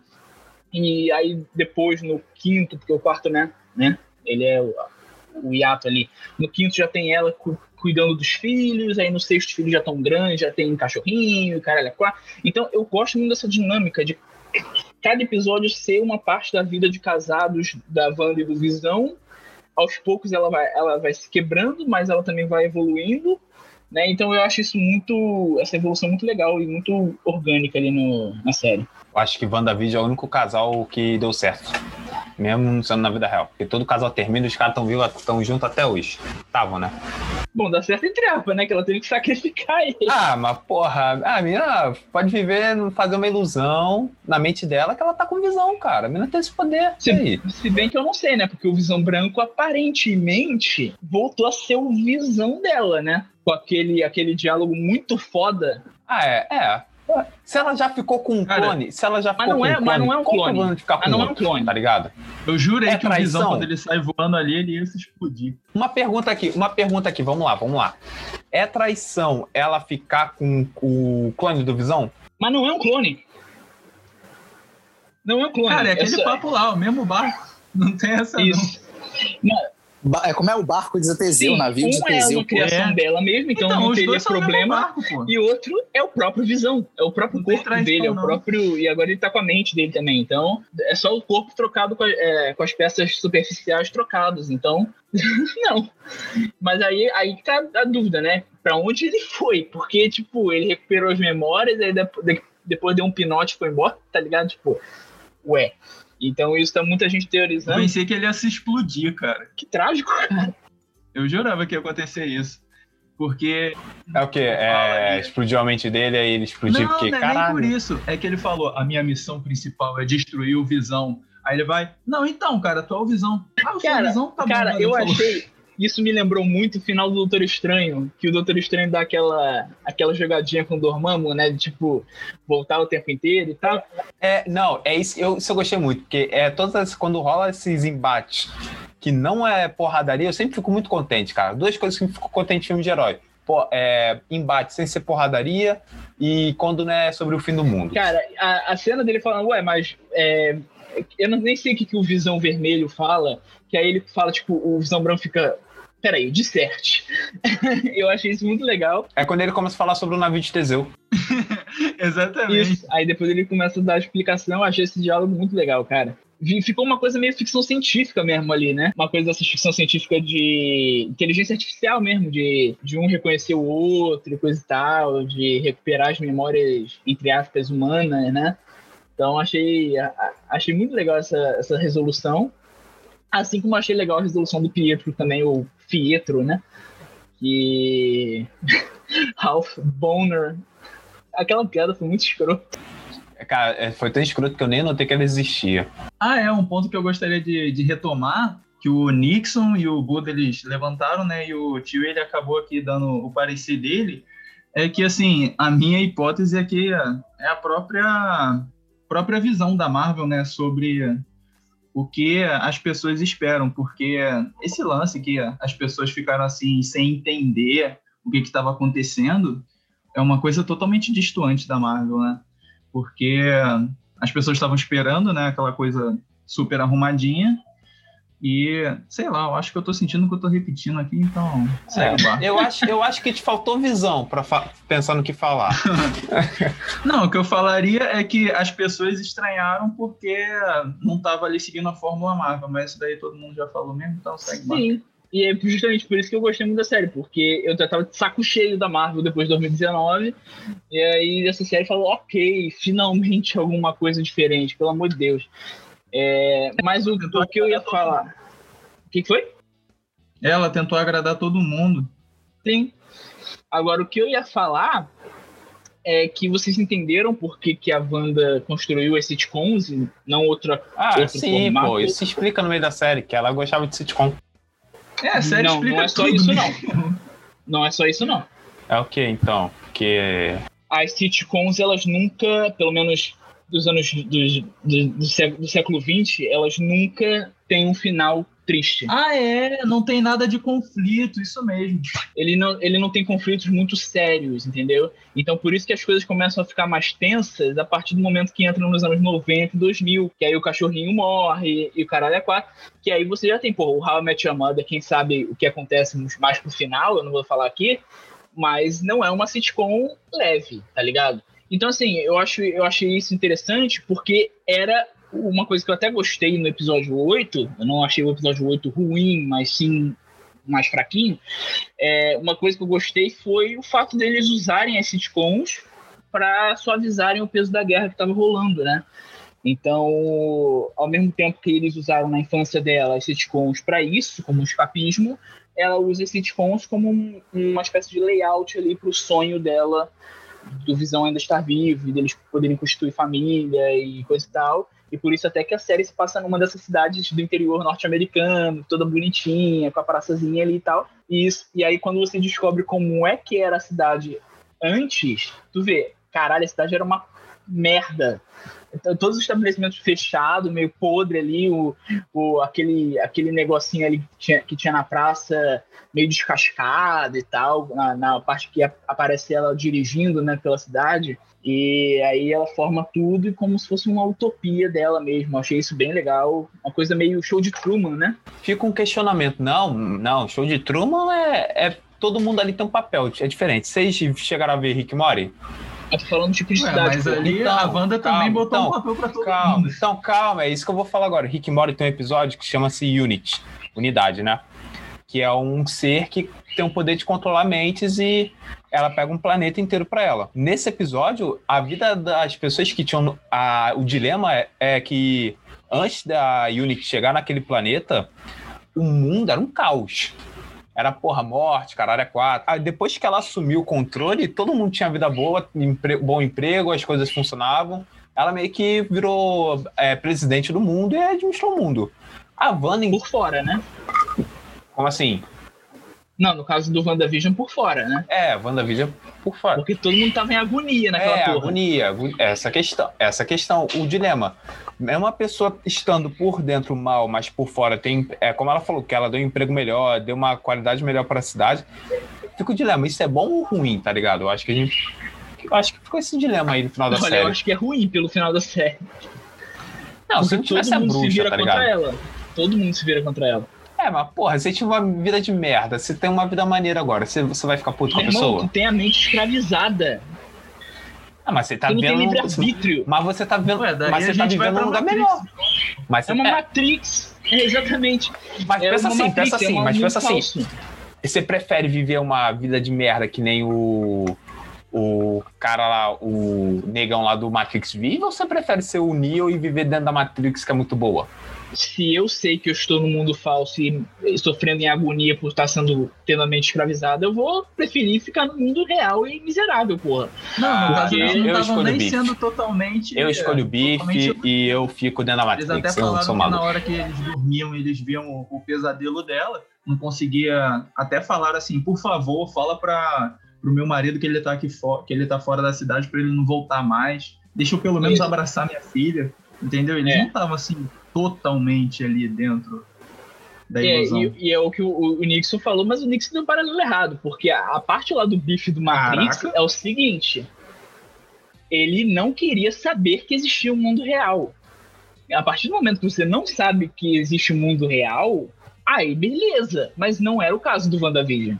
e aí depois no quinto, porque o quarto, né, né ele é o, o hiato ali, no quinto já tem ela cuidando dos filhos, aí no sexto filho já tão grande, já tem um cachorrinho, caralho. Então eu gosto muito dessa dinâmica de cada episódio ser uma parte da vida de casados da Wanda e do Visão. Aos poucos ela vai, ela vai se quebrando, mas ela também vai evoluindo. Né? Então eu acho isso muito. essa evolução muito legal e muito orgânica ali no, na série. Eu acho que WandaVision é o único casal que deu certo. Mesmo sendo na vida real. Porque todo casal termina e os caras estão vivos, estão juntos até hoje. Estavam, né? Bom, dá certo entre aspas, né? Que ela teve que sacrificar ele. Ah, mas porra, a mina pode viver, fazer uma ilusão na mente dela que ela tá com visão, cara. A mina tem esse poder. Se, se bem que eu não sei, né? Porque o Visão Branco aparentemente voltou a ser o visão dela, né? Com aquele, aquele diálogo muito foda. Ah, é, é. Se ela já ficou com um clone, se ela já ficou mas não com é, um clone, mas não é um clone. ficar com Mas não é um outro, clone. Tá ligado? Eu jurei É que o Visão, traição. quando ele sai voando ali, ele ia se explodir. Uma pergunta aqui, uma pergunta aqui, vamos lá, vamos lá. É traição ela ficar com o clone do Visão? Mas não é um clone. Não é um clone. Cara, é aquele Essa- papo lá, o mesmo barco. Não tem essa não. Isso. Ba- É como é o barco de Teseu, o navio de um é Teseu. uma criação é. dela mesmo, então, Então, não teria problema. barco. E outro é o próprio Visão, é o próprio Não corpo dele, é o próprio. E agora ele tá com a mente dele também. Então, é só o corpo trocado com, a- é, com as peças superficiais trocadas. Então, não. Mas aí, aí que tá a dúvida, né? Pra onde ele foi? Porque, tipo, ele recuperou as memórias, aí depo- de- depois deu um pinote e foi embora, tá ligado? Tipo, ué. Então isso tá muita gente Eu teorizando. pensei que ele ia se explodir, cara. Que trágico, cara. Eu jurava que ia acontecer isso. Porque. É o quê? É, explodiu a mente dele, aí ele explodiu não, porque, não é nem por isso. É que ele falou: a minha missão principal é destruir o Visão. Aí ele vai, não, então, cara, tu é o Visão. Ah, eu o Cara, Visão, tá bom. Cara, eu falou. achei. Isso me lembrou muito o final do Doutor Estranho, que o Doutor Estranho dá aquela, aquela jogadinha com o Dormammu, né? De tipo, voltar o tempo inteiro e tal. É, não, é isso, eu, isso eu gostei muito, porque é todas as, quando rola esses embates que não é porradaria, eu sempre fico muito contente, cara. Duas coisas que eu fico contente em filme de herói. Pô, é, embate sem ser porradaria e quando não é sobre o fim do mundo. Cara, a, a cena dele falando, ué, mas é, eu não, nem sei o que, que o Visão Vermelho fala, que aí ele fala, tipo, o Visão Branco fica. Peraí, disserte. eu achei isso muito legal. É quando ele começa a falar sobre o navio de Teseu. Exatamente. Isso. Aí depois ele começa a dar a explicação. Eu achei esse diálogo muito legal, cara. Ficou uma coisa meio ficção científica mesmo ali, né? Uma coisa dessa ficção científica de inteligência artificial mesmo, de, de um reconhecer o outro e coisa e tal, de recuperar as memórias, entre aspas, humanas, né? Então achei, achei muito legal essa, essa resolução. Assim como achei legal a resolução do Pietro também, o Pietro, né? Que. Ralph Bonner. Aquela piada foi muito escrota. Cara, é, foi tão escroto que eu nem notei que ela existia. Ah, é, um ponto que eu gostaria de, de retomar, que o Nixon e o Buda, eles levantaram, né, e o tio, ele acabou aqui dando o parecer dele, é que, assim, a minha hipótese é que é a própria, própria visão da Marvel, né, sobre o que as pessoas esperam, porque esse lance que as pessoas ficaram, assim, sem entender o que estava acontecendo, é uma coisa totalmente distante da Marvel, né, porque as pessoas estavam esperando, né, aquela coisa super arrumadinha. E, sei lá, eu acho que eu tô sentindo que eu tô repetindo aqui, então barco. Eu acho, eu acho que te faltou visão pra fa- pensar no que falar. Não, o que eu falaria é que as pessoas estranharam porque não tava ali seguindo a Fórmula Marvel, mas isso daí todo mundo já falou mesmo, então segue. Sim. E é justamente por isso que eu gostei muito da série, porque eu já tava de saco cheio da Marvel depois de 2019. E aí essa série falou, ok, finalmente alguma coisa diferente, pelo amor de Deus. É, mas o, o que eu ia falar. O que foi? Ela tentou agradar todo mundo. Sim. Agora, o que eu ia falar é que vocês entenderam por que, que a Wanda construiu as sitcoms e não outra. Ah, Outro sim, formato. pô. Isso se explica no meio da série, que ela gostava de sitcom. É, a série não, explica não é só tudo, isso, não. Não é só isso, não. É o que então? Porque. As sitcoms, elas nunca, pelo menos dos anos do, do, do, século, do século XX, elas nunca têm um final triste. Ah, é, não tem nada de conflito, isso mesmo. Ele não, ele não tem conflitos muito sérios, entendeu? Então por isso que as coisas começam a ficar mais tensas a partir do momento que entram nos anos 90 e 2000, que aí o cachorrinho morre e o caralho é quatro, que aí você já tem, pô, o How I Met Your Mother, quem sabe o que acontece mais pro final, eu não vou falar aqui, mas não é uma sitcom leve, tá ligado? Então, assim, eu, acho, eu achei isso interessante porque era uma coisa que eu até gostei no episódio 8, eu não achei o episódio 8 ruim, mas sim mais fraquinho. É, uma coisa que eu gostei foi o fato deles usarem as sitcoms para suavizarem o peso da guerra que estava rolando, né? Então, ao mesmo tempo que eles usaram na infância dela as sitcoms para isso, como escapismo, ela usa as sitcoms como um, uma espécie de layout ali para o sonho dela do Visão ainda estar vivo e deles poderem constituir família e coisa e tal. E por isso até que a série se passa numa dessas cidades do interior norte-americano, toda bonitinha, com a praçazinha ali e tal. E, isso, e aí quando você descobre como é que era a cidade antes, tu vê, caralho, a cidade era uma merda. Então, todos os estabelecimentos fechados, meio podre ali, o, o, aquele, aquele negocinho ali que tinha, que tinha na praça, meio descascado e tal, na, na parte que aparece ela dirigindo né, pela cidade. E aí ela forma tudo como se fosse uma utopia dela mesmo. achei isso bem legal. Uma coisa meio show de Truman, né? Fica um questionamento. Não, não, show de Truman é, é todo mundo ali tem um papel, é diferente. Vocês chegaram a ver Rick Mori? Eu tô falando tipo de cidade. Ué, mas ali então, a Wanda calma, também botou então, um papel pra todo calma, mundo. Então, calma, é isso que eu vou falar agora. Rick Mori tem um episódio que chama-se Unity, Unidade, né? Que é um ser que tem o poder de controlar mentes e ela pega um planeta inteiro para ela. Nesse episódio, a vida das pessoas que tinham. A, o dilema é, é que antes da Unity chegar naquele planeta, o mundo era um caos. Era porra, morte, caralho, é quatro. Aí depois que ela assumiu o controle, todo mundo tinha vida boa, empre bom emprego, as coisas funcionavam. Ela meio que virou é, presidente do mundo e administrou o mundo. A Wanda. Por fora, né? Como assim? Não, no caso do WandaVision por fora, né? É, WandaVision por fora. Porque todo mundo tava em agonia naquela é, porra. agonia. Essa questão, essa questão, o dilema. É uma pessoa estando por dentro mal, mas por fora tem, é como ela falou, que ela deu um emprego melhor, deu uma qualidade melhor para a cidade. Fica o dilema, isso é bom ou ruim, tá ligado? Eu acho que a gente eu acho que ficou esse dilema aí no final da Olha, série. eu acho que é ruim pelo final da série. Não, Porque se todo mundo bruxa, se vira tá contra ela. Todo mundo se vira contra ela. É, mas porra, você tinha uma vida de merda, você tem uma vida maneira agora, você, você vai ficar puto com a pessoa? tu tem a mente escravizada. Ah, mas você tá vendo. tem livre-arbítrio. Mas você tá vendo. Ué, mas você tá vivendo num lugar melhor. Mas É uma é, Matrix. É, exatamente. mas é pensa assim, Matrix, pensa assim, é um mas pensa assim. falso. Você prefere viver uma vida de merda que nem o. O cara lá, o negão lá do Matrix vive, ou você prefere ser o Neo e viver dentro da Matrix que é muito boa? Se eu sei que eu estou no mundo falso e sofrendo em agonia por estar sendo tendo a mente escravizada, eu vou preferir ficar no mundo real e miserável, porra. Não, no caso eles eu não estavam nem bife. sendo totalmente. Eu escolho o é, bife e eu fico dentro da Eles Matrix. até falaram que na hora que eles dormiam, eles viam o, o pesadelo dela, não conseguia. Até falaram assim, por favor, fala para pro meu marido que ele tá aqui fora, que ele tá fora da cidade para ele não voltar mais. Deixa eu pelo menos abraçar minha filha. Entendeu? Eles É. não estavam assim totalmente ali dentro da É, ilusão. e, e é o que o, o Nixon falou, mas o Nixon deu um paralelo errado, porque a, a parte lá do bife do Matrix Caraca. é o seguinte: ele não queria saber que existia um mundo real. A partir do momento que você não sabe que existe um mundo real, aí beleza, mas não era o caso do WandaVision.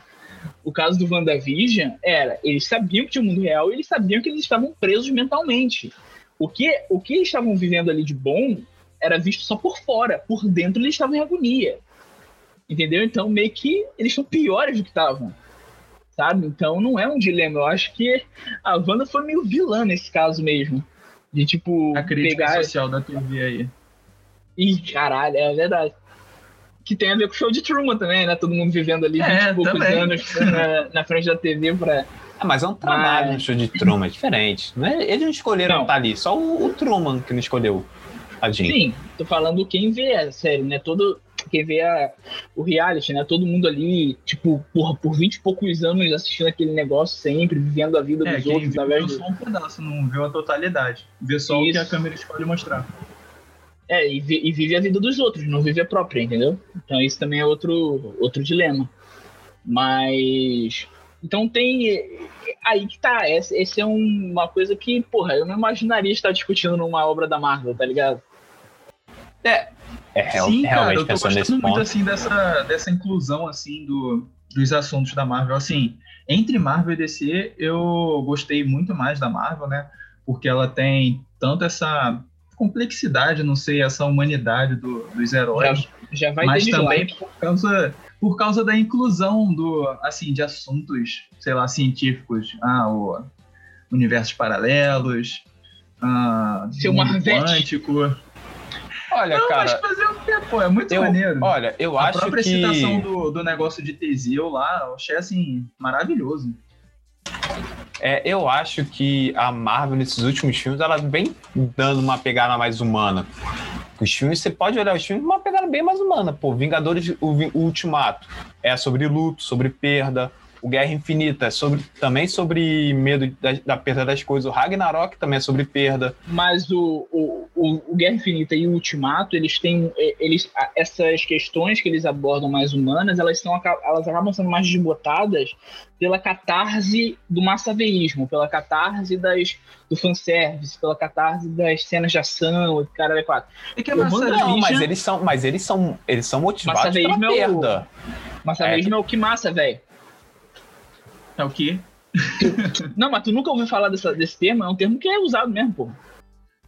O caso do WandaVision era, eles sabiam que tinha um mundo real e eles sabiam que eles estavam presos mentalmente. O que, o que eles estavam vivendo ali de bom era visto só por fora, por dentro eles estavam em agonia. Entendeu? Então, meio que eles estão piores do que estavam. Sabe? Então, não é um dilema. Eu acho que a Wanda foi meio vilã nesse caso mesmo. De, tipo, A crítica pegar. social da TV aí. Ih, caralho, é verdade. Que tem a ver com o show de Truman também, né? Todo mundo vivendo ali É, 20 e poucos também. anos na, na frente da TV pra. Ah, mas é um trabalho Mas- no show de Truman, é diferente. Não é, eles não escolheram Não. estar ali, só o, o Truman que não escolheu. Tadinho. Sim, tô falando quem vê a série, né? Todo. quem vê a, o reality, né? Todo mundo ali, tipo, porra, por 20 e poucos anos assistindo aquele negócio sempre, vivendo a vida É, dos quem outros viu, através viu do. só um pedaço, não viu a totalidade. Vê só o que Isso. a câmera escolhe mostrar. É, e, vi- e vive a vida dos outros, não vive a própria, entendeu? Então isso também é outro, outro dilema. Mas. Então tem. Aí que tá. Esse, esse é um- uma coisa que, porra, eu não imaginaria estar discutindo numa obra da Marvel, tá ligado? É, real- Sim, cara, realmente eu tô pensando nesse muito ponto. assim dessa, dessa inclusão assim do, dos assuntos da Marvel. Assim, entre Marvel e DC, eu gostei muito mais da Marvel, né? Porque ela tem tanto essa complexidade, não sei, essa humanidade do- dos heróis, Já vai mas ter também por causa por causa da inclusão do assim de assuntos, sei lá, científicos, ah, o universos paralelos, ah, Seu mundo Marvete. quântico. Olha, Não, mas cara, fazer o quê, pô? É muito eu, maneiro. olha, eu a acho própria que citação do, do negócio de Teseu lá, eu achei assim, maravilhoso. é, eu acho que a Marvel nesses últimos filmes ela vem dando uma pegada mais humana. Os filmes, você pode olhar os filmes com uma pegada bem mais humana. Pô, Vingadores, o, o Ultimato é sobre luto, sobre perda. O Guerra Infinita é sobre, também sobre medo da, da perda das coisas. O Ragnarok também é sobre perda. Mas o, o, o, o Guerra Infinita e o Ultimato, eles têm. Eles, essas questões que eles abordam mais humanas, elas, são, elas acabam sendo mais desbotadas pela catarse do massaveísmo, pela catarse das, do fanservice, pela catarse das cenas de ação, e cara é quatro. É que mando- Não, mas eles são, mas eles são, eles são motivados pela é o- perda. Massaveísmo é, o que massa, velho. É o quê? Não, mas tu nunca ouviu falar dessa, desse termo? É um termo que é usado mesmo, pô.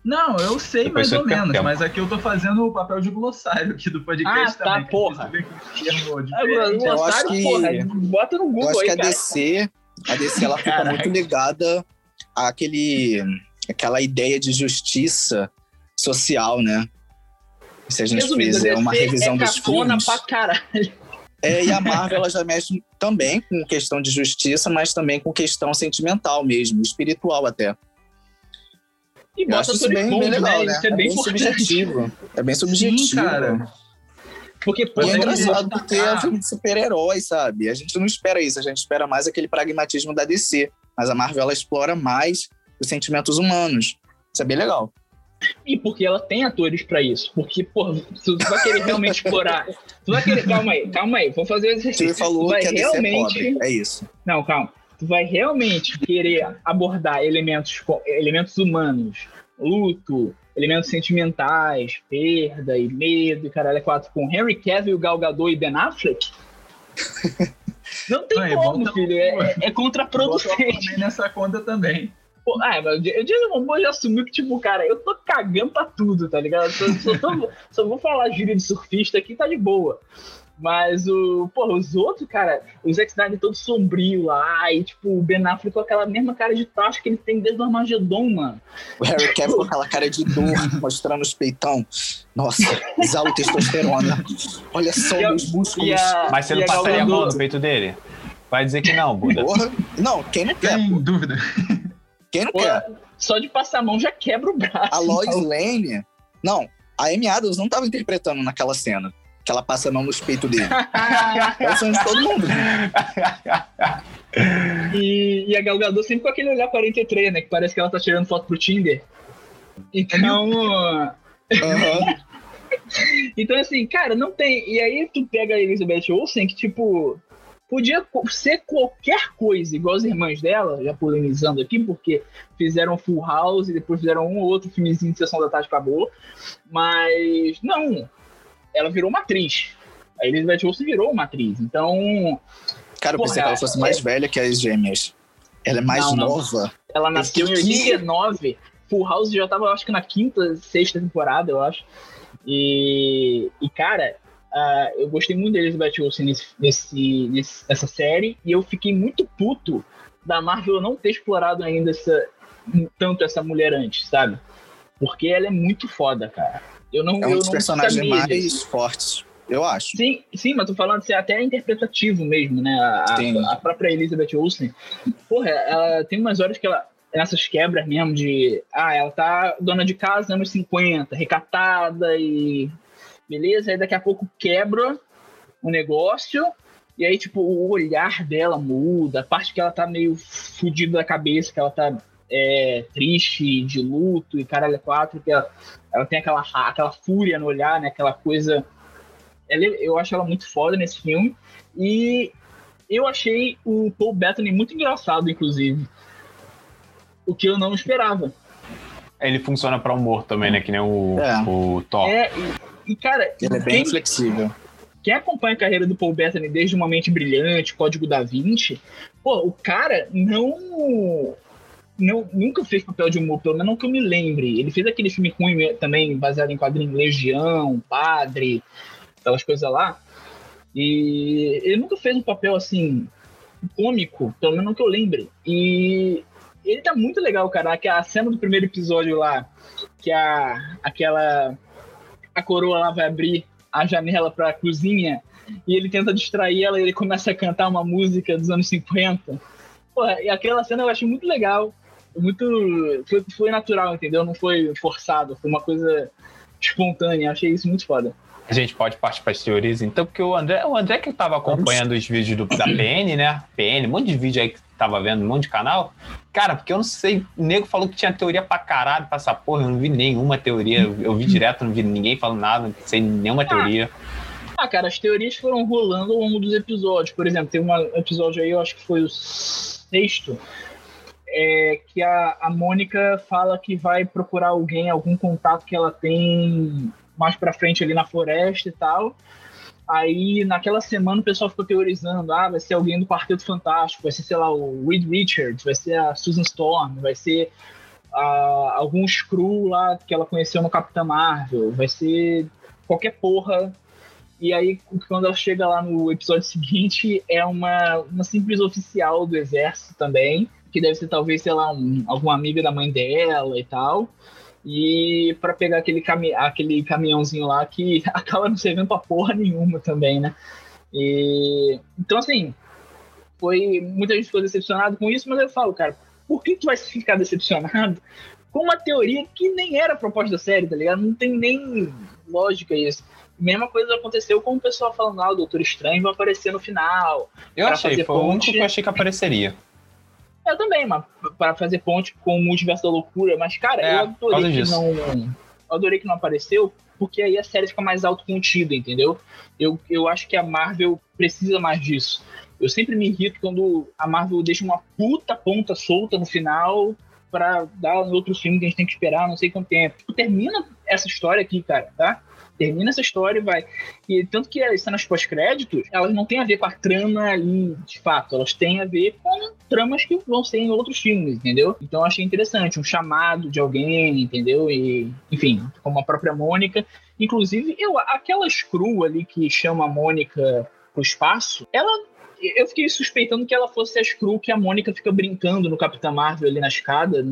Não, eu sei Depois mais ou menos, tempo. mas aqui eu tô fazendo o papel de glossário aqui do podcast Ah, tá, também. que porra. eu termo eu acho glossário, que- porra, bota no Eu Google acho aí, que a cara. DC, a DC ela fica Caraca. muito ligada àquele, àquela ideia de justiça social, né? Se a gente Resumindo, fizer uma DC revisão é dos cafona filmes. pra caralho. É, e a Marvel ela já mexe também com questão de justiça, mas também com questão sentimental mesmo, espiritual até. E Eu bota atores bem, bem legal, né? né? Isso é bem importante. subjetivo. É bem subjetivo. cara. Porque, pô, E é vamos engraçado porque é filme de super-heróis, sabe? A gente não espera isso, a gente espera mais aquele pragmatismo da DC. Mas a Marvel ela explora mais os sentimentos humanos. Isso é bem legal. E porque ela tem atores pra isso. Porque, pô, tu vai querer realmente explorar. Tu vai querer. Calma aí, calma aí. Vou fazer o exercício. Você falou tu vai que a DC realmente. é pobre. É isso. Não, calma. Tu vai realmente querer abordar elementos, elementos humanos, luto, elementos sentimentais, perda e medo e caralho é quatro com Henry Cavill, Gal Gadot e Ben Affleck? Não tem Aí, como, filho. É, é Bota contraproducente. também nessa conta também. Pô, ah, mas o Jason Momoa já assumiu que, tipo, cara, eu tô cagando pra tudo, tá ligado? Só, só, tô- só vou falar gíria de surfista aqui, tá de boa. Mas o, porra, os outros, cara, o Zack Snyder todo sombrio lá, e tipo, o Ben Affleck com aquela mesma cara de tacho que ele tem desde o Armagedon, mano. O Harry Cavill com aquela cara de dor, mostrando os peitão. Nossa, exala testosterona. Olha só E meus músculos. A, Mas você não a passaria a mão no peito dele? Vai dizer que não, Buda. Porra. Não, quem não quer? Sem dúvida. Quem não Pô, quer? Só de passar a mão já quebra o braço. A Lois então. Lane. Não, a Amy Adams não tava interpretando naquela cena. Que ela passa a mão nos peitos dele. É o sonho de todo mundo. E, e a Gal Gadot sempre com aquele olhar 43, né? Que parece que ela tá tirando foto pro Tinder. Então. Aham. Então, assim, cara, não tem. E aí tu pega a Elizabeth Olsen, que, tipo, podia ser qualquer coisa, igual as irmãs dela, já polemizando aqui, porque fizeram Full House e depois fizeram um ou outro filmezinho de sessão da tarde acabou. Mas, não. Ela virou uma atriz. A Elizabeth Olsen virou uma atriz. Então, Cara, eu pensei que ela fosse mais velha que as gêmeas. Ela é mais Não, não. nova. ela nasceu em que- 89. Full House já tava, acho que na quinta, sexta temporada, eu acho. E, e cara, ah, eu gostei muito da Elizabeth Olsen nesse, nesse, nesse- nessa série. E eu fiquei muito puto da Marvel não ter explorado ainda essa, tanto essa mulher antes, sabe? Porque ela é muito foda, cara. Eu não, É um dos personagens mais disso. fortes, eu acho. Sim, sim, mas tô falando assim, até interpretativo mesmo, né? A, Sim. a, a própria Elizabeth Olsen. Porra, ela tem umas horas que ela. Nessas quebras mesmo de. Ah, ela tá dona de casa anos 50, recatada e. beleza? Aí daqui a pouco quebra o negócio, e aí, tipo, o olhar dela muda, a parte que ela tá meio fodida da cabeça, que ela tá é, triste, de luto, e caralho, é quatro, que ela, ela tem aquela, aquela fúria no olhar, né? Aquela coisa. Ela, eu acho ela muito foda nesse filme. E eu achei o Paul Bettany muito engraçado, inclusive. O que eu não esperava. Ele funciona para humor também, né? Que nem o, é. o Thor. É, e, e cara. Ele é bem quem, flexível. Quem acompanha a carreira do Paul Bettany desde Uma Mente Brilhante, Código da Vinci, pô, o cara não. Não, nunca fez papel de humor, pelo menos não que eu me lembre. Ele fez aquele filme ruim também, baseado em quadrinho Legião, Padre, aquelas coisas lá. E ele nunca fez um papel assim cômico, pelo menos não que eu lembre. E ele tá muito legal, cara. A cena do primeiro episódio lá, que a aquela a coroa lá vai abrir a janela pra cozinha e ele tenta distrair ela e ele começa a cantar uma música dos anos 50. Pô, e aquela cena eu achei muito legal. Muito. Foi, foi natural, entendeu? Não foi forçado. Foi uma coisa espontânea. Achei isso muito foda a gente pode partir para as teorias, então, porque o André, o André que estava acompanhando os vídeos do, da PN, né? PN, um monte de vídeo aí que tava vendo, um monte de canal. Cara, porque eu não sei, o nego falou que tinha teoria pra caralho pra essa porra, eu não vi nenhuma teoria, eu vi direto, não vi ninguém falando nada, não sei nenhuma teoria. Ah, cara, as teorias foram rolando ao longo dos episódios. Por exemplo, tem um episódio aí, eu acho que foi o sexto, é, que a, a Mônica fala que vai procurar alguém, algum contato que ela tem mais pra frente ali na floresta e tal. Aí, naquela semana, o pessoal ficou teorizando: ah, vai ser alguém do Quarteto Fantástico, vai ser, sei lá, o Reed Richards, vai ser a Susan Storm, vai ser uh, algum Screw lá que ela conheceu no Capitão Marvel, vai ser qualquer porra. E aí, quando ela chega lá no episódio seguinte, é uma, uma simples oficial do exército também, que deve ser talvez, sei lá, um, alguma amiga da mãe dela e tal e para pegar aquele, cami aquele caminhãozinho lá que acaba não servindo pra porra nenhuma também, né? E, então, assim, foi muita gente ficou decepcionado com isso, mas eu falo, cara, por que tu vai ficar decepcionado com uma teoria que nem era proposta da série, tá ligado? Não tem nem lógica isso. Mesma coisa aconteceu com o pessoal falando, ah, o Doutor Estranho vai aparecer no final. Eu achei, foi o único que eu achei que apareceria. Eu também, mano, para fazer ponte com o multiverso da loucura, mas, cara, é, eu adorei que não. Eu adorei que não apareceu, porque aí a série fica mais autocontida, entendeu? Eu, eu acho que a Marvel precisa mais disso. Eu sempre me irrito quando a Marvel deixa uma puta ponta solta no final para dar outro filme que a gente tem que esperar não sei quanto tempo. Termina essa história aqui, cara, tá? Termina essa história e vai. E tanto que as cenas pós-créditos, elas não têm a ver com a trama ali, de fato, elas têm a ver com tramas que vão ser em outros filmes, entendeu? Então eu achei interessante, um chamado de alguém, entendeu? E, enfim, como a própria Mônica. Inclusive, eu, aquela screw ali que chama a Mônica pro espaço, ela eu fiquei suspeitando que ela fosse a Screw que a Mônica fica brincando no Capitão Marvel ali na escada.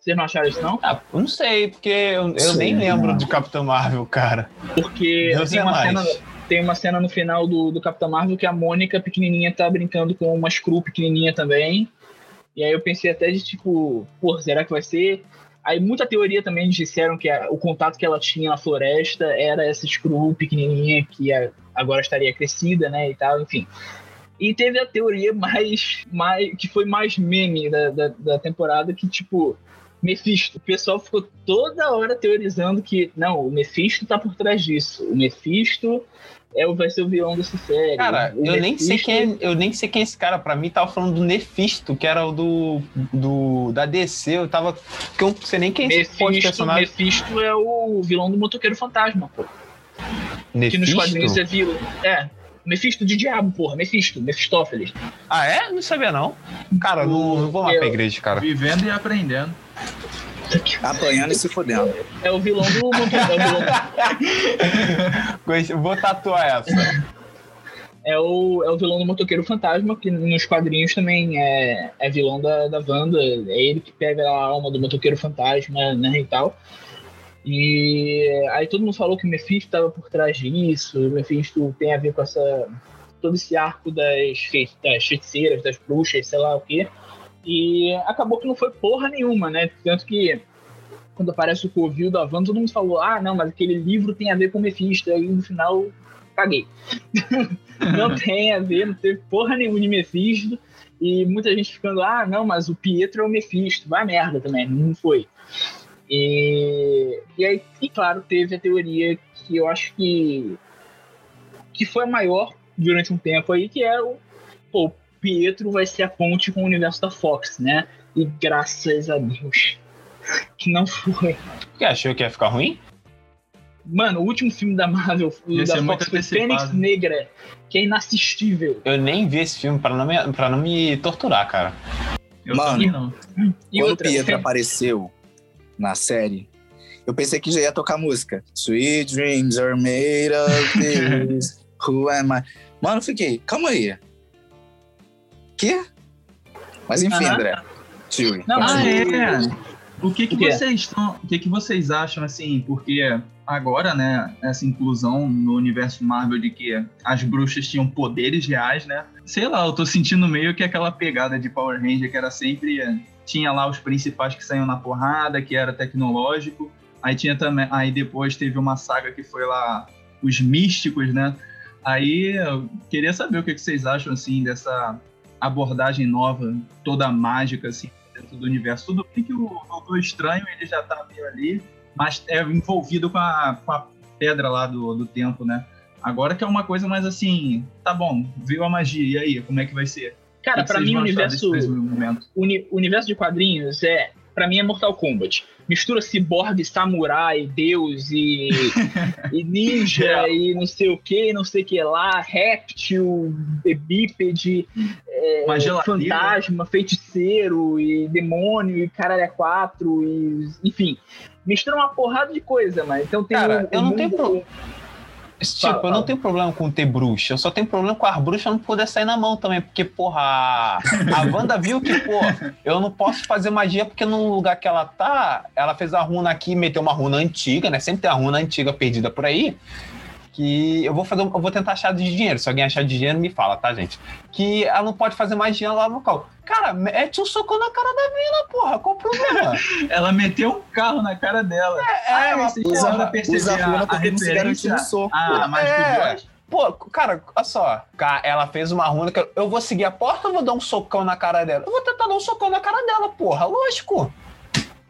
Vocês não acharam isso, não? Ah, não sei, porque eu, eu nem lembro de Capitão Marvel, cara. Porque tem uma, cena, tem uma cena no final do, do Capitão Marvel que a Mônica pequenininha tá brincando com uma Screw pequenininha também. E aí eu pensei até de tipo, pô, será que vai ser? Aí muita teoria também disseram que a, o contato que ela tinha na floresta era essa Screw pequenininha que a, agora estaria crescida, né, e tal, enfim. E teve a teoria mais, mais que foi mais meme da, da, da temporada, que tipo, Mephisto. O pessoal ficou toda hora teorizando que, não, o Mephisto tá por trás disso. O Mephisto é, vai ser o vilão dessa série. Cara, eu Mephisto... nem sei quem é, eu nem sei quem é esse cara. Pra mim, tava falando do Nefisto, que era o do, do da DC. Eu tava. Que eu não sei nem quem é esse personagem. Mephisto é o vilão do Motoqueiro Fantasma, pô. Nefisto? Que nos quadrinhos é vilão. É. Mephisto de diabo, porra. Mephisto, Mephistófeles. Ah, é? Não sabia, não. Cara, não, não vou lá pra igreja, cara. Vivendo e aprendendo. Apanhando e se fodendo. É o vilão do é Vou tatuar essa. É o, é o vilão do Motoqueiro Fantasma, que nos quadrinhos também é, é vilão da, da Wanda. É ele que pega a alma do Motoqueiro Fantasma, né, e tal. E aí todo mundo falou que o Mephisto estava por trás disso, o Mephisto tem a ver com essa todo esse arco das, das feiticeiras, das bruxas, sei lá o quê. E acabou que não foi porra nenhuma, né? Tanto que quando aparece o Covil da Van, todo mundo falou, ah, não, mas aquele livro tem a ver com o Mephisto. Aí no final, caguei. não tem a ver, não teve porra nenhuma de Mephisto. E muita gente ficando, ah, não, mas o Pietro é o Mephisto. Vai merda também, não foi. E, e aí, e claro, teve a teoria que eu acho que, que foi a maior durante um tempo aí, que é o pô, Pietro vai ser a ponte com o universo da Fox, né? E graças a Deus que não foi. Porque achou que ia ficar ruim? Mano, o último filme da Marvel Ia da Fox foi antecipado. Fênix Negra, que é inassistível. Eu nem vi esse filme pra não me, pra não me torturar, cara. Eu Mano. não. E Quando o Pietro apareceu na série, eu pensei que já ia tocar música. Sweet dreams are made of this. Who am I? Mano, eu fiquei, calma aí. Quê? Mas enfim, Aham. André. Tio. Não, Ah, é. O que, que vocês estão. O que, que vocês acham, assim, porque agora, né, essa inclusão no universo Marvel de que as bruxas tinham poderes reais, né? Sei lá, eu tô sentindo meio que aquela pegada de Power Ranger que era sempre. Tinha lá os principais que saíam na porrada, que era tecnológico. Aí tinha também. Aí depois teve uma saga que foi lá os místicos, né? Aí eu queria saber o que, que vocês acham, assim, dessa abordagem nova, toda mágica, assim, dentro do universo. Tudo bem que o Doutor Estranho ele já tá meio ali, mas é envolvido com a, com a pedra lá do, do tempo, né? Agora que é uma coisa mais assim, tá bom, viu a magia, e aí, como é que vai ser? Cara, vocês mim o universo, uni- o universo de quadrinhos é. Pra mim é Mortal Kombat. Mistura ciborgue, samurai, deus e, e ninja É. e não sei o que, não sei o que lá, réptil, bípede, é, fantasma, feiticeiro e demônio e caralho é quatro e enfim. Mistura uma porrada de coisa, mas então tem Cara, o- eu não tenho mundo- pro- Tipo, Fala, eu não tenho problema com ter bruxa, eu só tenho problema com as bruxas não poder sair na mão também, porque, porra, a a Wanda viu que, pô, eu não posso fazer magia porque no lugar que ela tá, ela fez a runa aqui, meteu uma runa antiga, né? Sempre tem a runa antiga perdida por aí. Que eu vou fazer, um- eu vou tentar achar de dinheiro. Se alguém achar de dinheiro, me fala, tá, gente? Que ela não pode fazer magia lá no local. Cara, mete um socão na cara da mina, porra. Qual o problema? Ela meteu um carro na cara dela. É, mas vocês porra. chegaram a perceber Usa a a, runa a porque não se no soco. a Mágico É. Pô, cara, olha só. Ela fez uma runa eu- vou seguir a porta ou vou dar um socão na cara dela? Eu vou tentar dar um socão na cara dela, porra, lógico.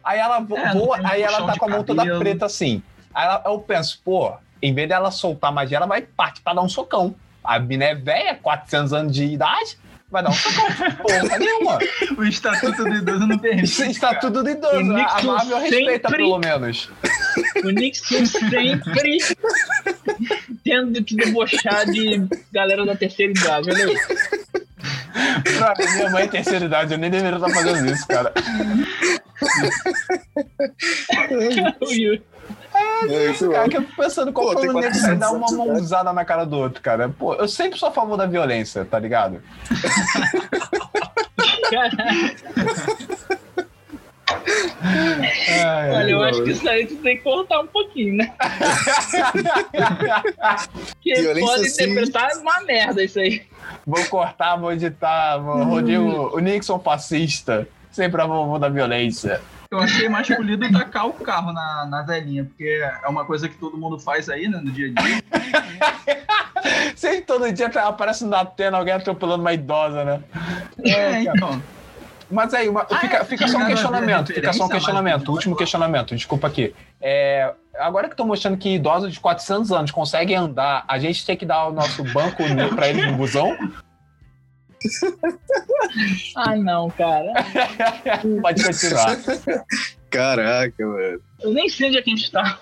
Aí ela É, voa, um aí ela tá com a mão toda preta assim. Aí ela- eu penso, pô, em vez dela soltar magia, ela vai partir pra dar um socão. A mina é velha, 400 anos de idade, vai dar um socão. porra nenhuma. O Estatuto do Idoso não permite. Isso está tudo de idoso. A Marvel respeita, sempre- pelo menos. O Nixon sempre tendo que debochar de galera da terceira idade. Olha aí. Pra minha mãe é terceira idade, eu nem deveria estar fazendo isso, cara. O Yuri. Cara, que eu fico pensando qual Pô, foi tem o nego vai 400 dar uma mãozada na cara do outro, cara. Pô, eu sempre sou a favor da violência, tá ligado? Caralho. Ai, Olha, eu acho que isso aí tu tem que cortar um pouquinho, né? Porque Violência, pode sim. interpretar uma merda isso aí. Vou cortar, vou editar, vou Rodrigo, o Nixon fascista. Sempre a favor da violência. Eu achei mais polido tacar o carro na, na velhinha, porque é uma coisa que todo mundo faz aí, né, no dia a dia. Sempre todo dia tá- aparece na tela alguém atropelando uma idosa, né? É, então. Mas aí, uma- fica, é, fica só um questionamento, fica só um questionamento, último questionamento, desculpa aqui. É, agora que estão mostrando que idosos de 400 anos conseguem andar, a gente tem que dar o nosso banco pra eles no busão? Ah, não, cara. Pode continuar. Caraca, mano. Eu nem sei onde é que a gente tá.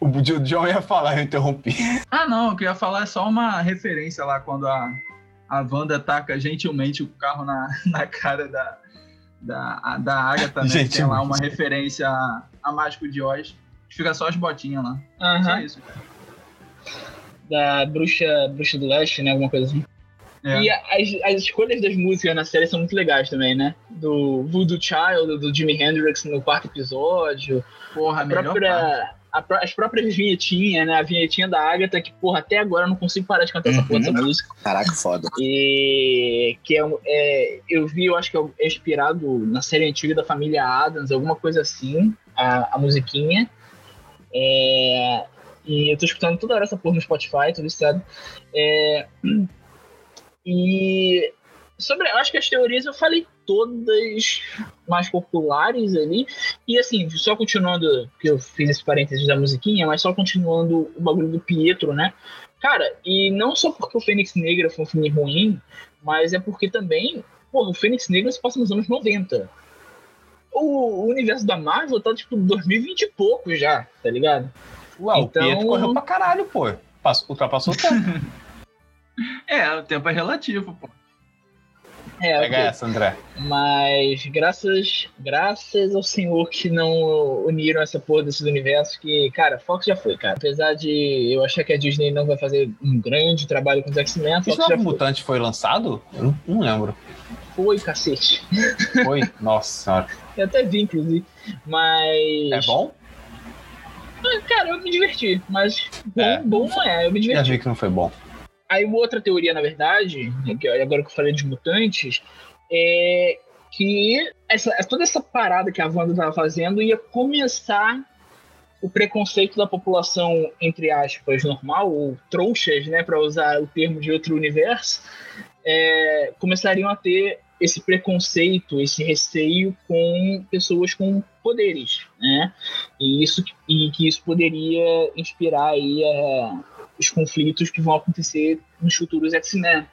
O John ia falar, eu interrompi. Ah, não, o que eu ia falar é só uma referência lá, quando a, a Wanda taca gentilmente o carro na, na cara da, da, a- da Agatha, né? Tem Gentilmente. lá uma referência a, a Mágico de Oz. Fica só as botinhas lá. Só Aham. isso. Da bruxa, bruxa do leste, né? Alguma coisa assim. É. E as, as escolhas das músicas na série são muito legais também, né? Do Voodoo Child, do Jimi Hendrix no quarto episódio. Porra, a própria, a, as próprias vinhetinhas, né? A vinhetinha da Agatha, que, porra, até agora eu não consigo parar de cantar essa porra dessa Uhum. música. Caraca, foda. E que é, um- é, eu vi, eu acho que é inspirado na série antiga da família Adams, alguma coisa assim, a, a musiquinha. É, e eu tô escutando toda hora essa porra no Spotify, tô viciado. É, e sobre, acho que as teorias eu falei todas mais populares ali. E assim, só continuando, que eu fiz esse parênteses da musiquinha, mas só continuando o bagulho do Pietro, né? Cara, e não só porque o Fênix Negra foi um filme ruim, mas é porque também, porra, o Fênix Negra se passa nos anos 90. O, o universo da Marvel tá, tipo, 2020 e pouco já, tá ligado? O Então- Pietro correu pra caralho, pô. Passou, ultrapassou o tempo. É, o tempo é relativo, pô. É, Pega ok. essa, André. Mas graças, graças ao senhor que não uniram essa porra desses universos, que, cara, Fox já foi, cara. Apesar de eu achar que a Disney não vai fazer um grande trabalho com os X-Men, Fox já foi. Mutante foi lançado? Eu não, não lembro. Foi, cacete. Foi? Nossa senhora. Eu até vi, inclusive. Mas. É bom? Cara, eu me diverti. Mas bom, É. bom não é. Eu me Já diverti. vi que não foi bom. Aí uma outra teoria, na verdade, né, que agora que eu falei dos mutantes, é que essa, toda essa parada que a Wanda estava fazendo ia começar o preconceito da população, entre aspas, normal, ou trouxas, né, para usar o termo de outro universo, é, começariam a ter esse preconceito, esse receio com pessoas com poderes, né? E isso e que isso poderia inspirar aí a, os conflitos que vão acontecer nos futuros X-Men.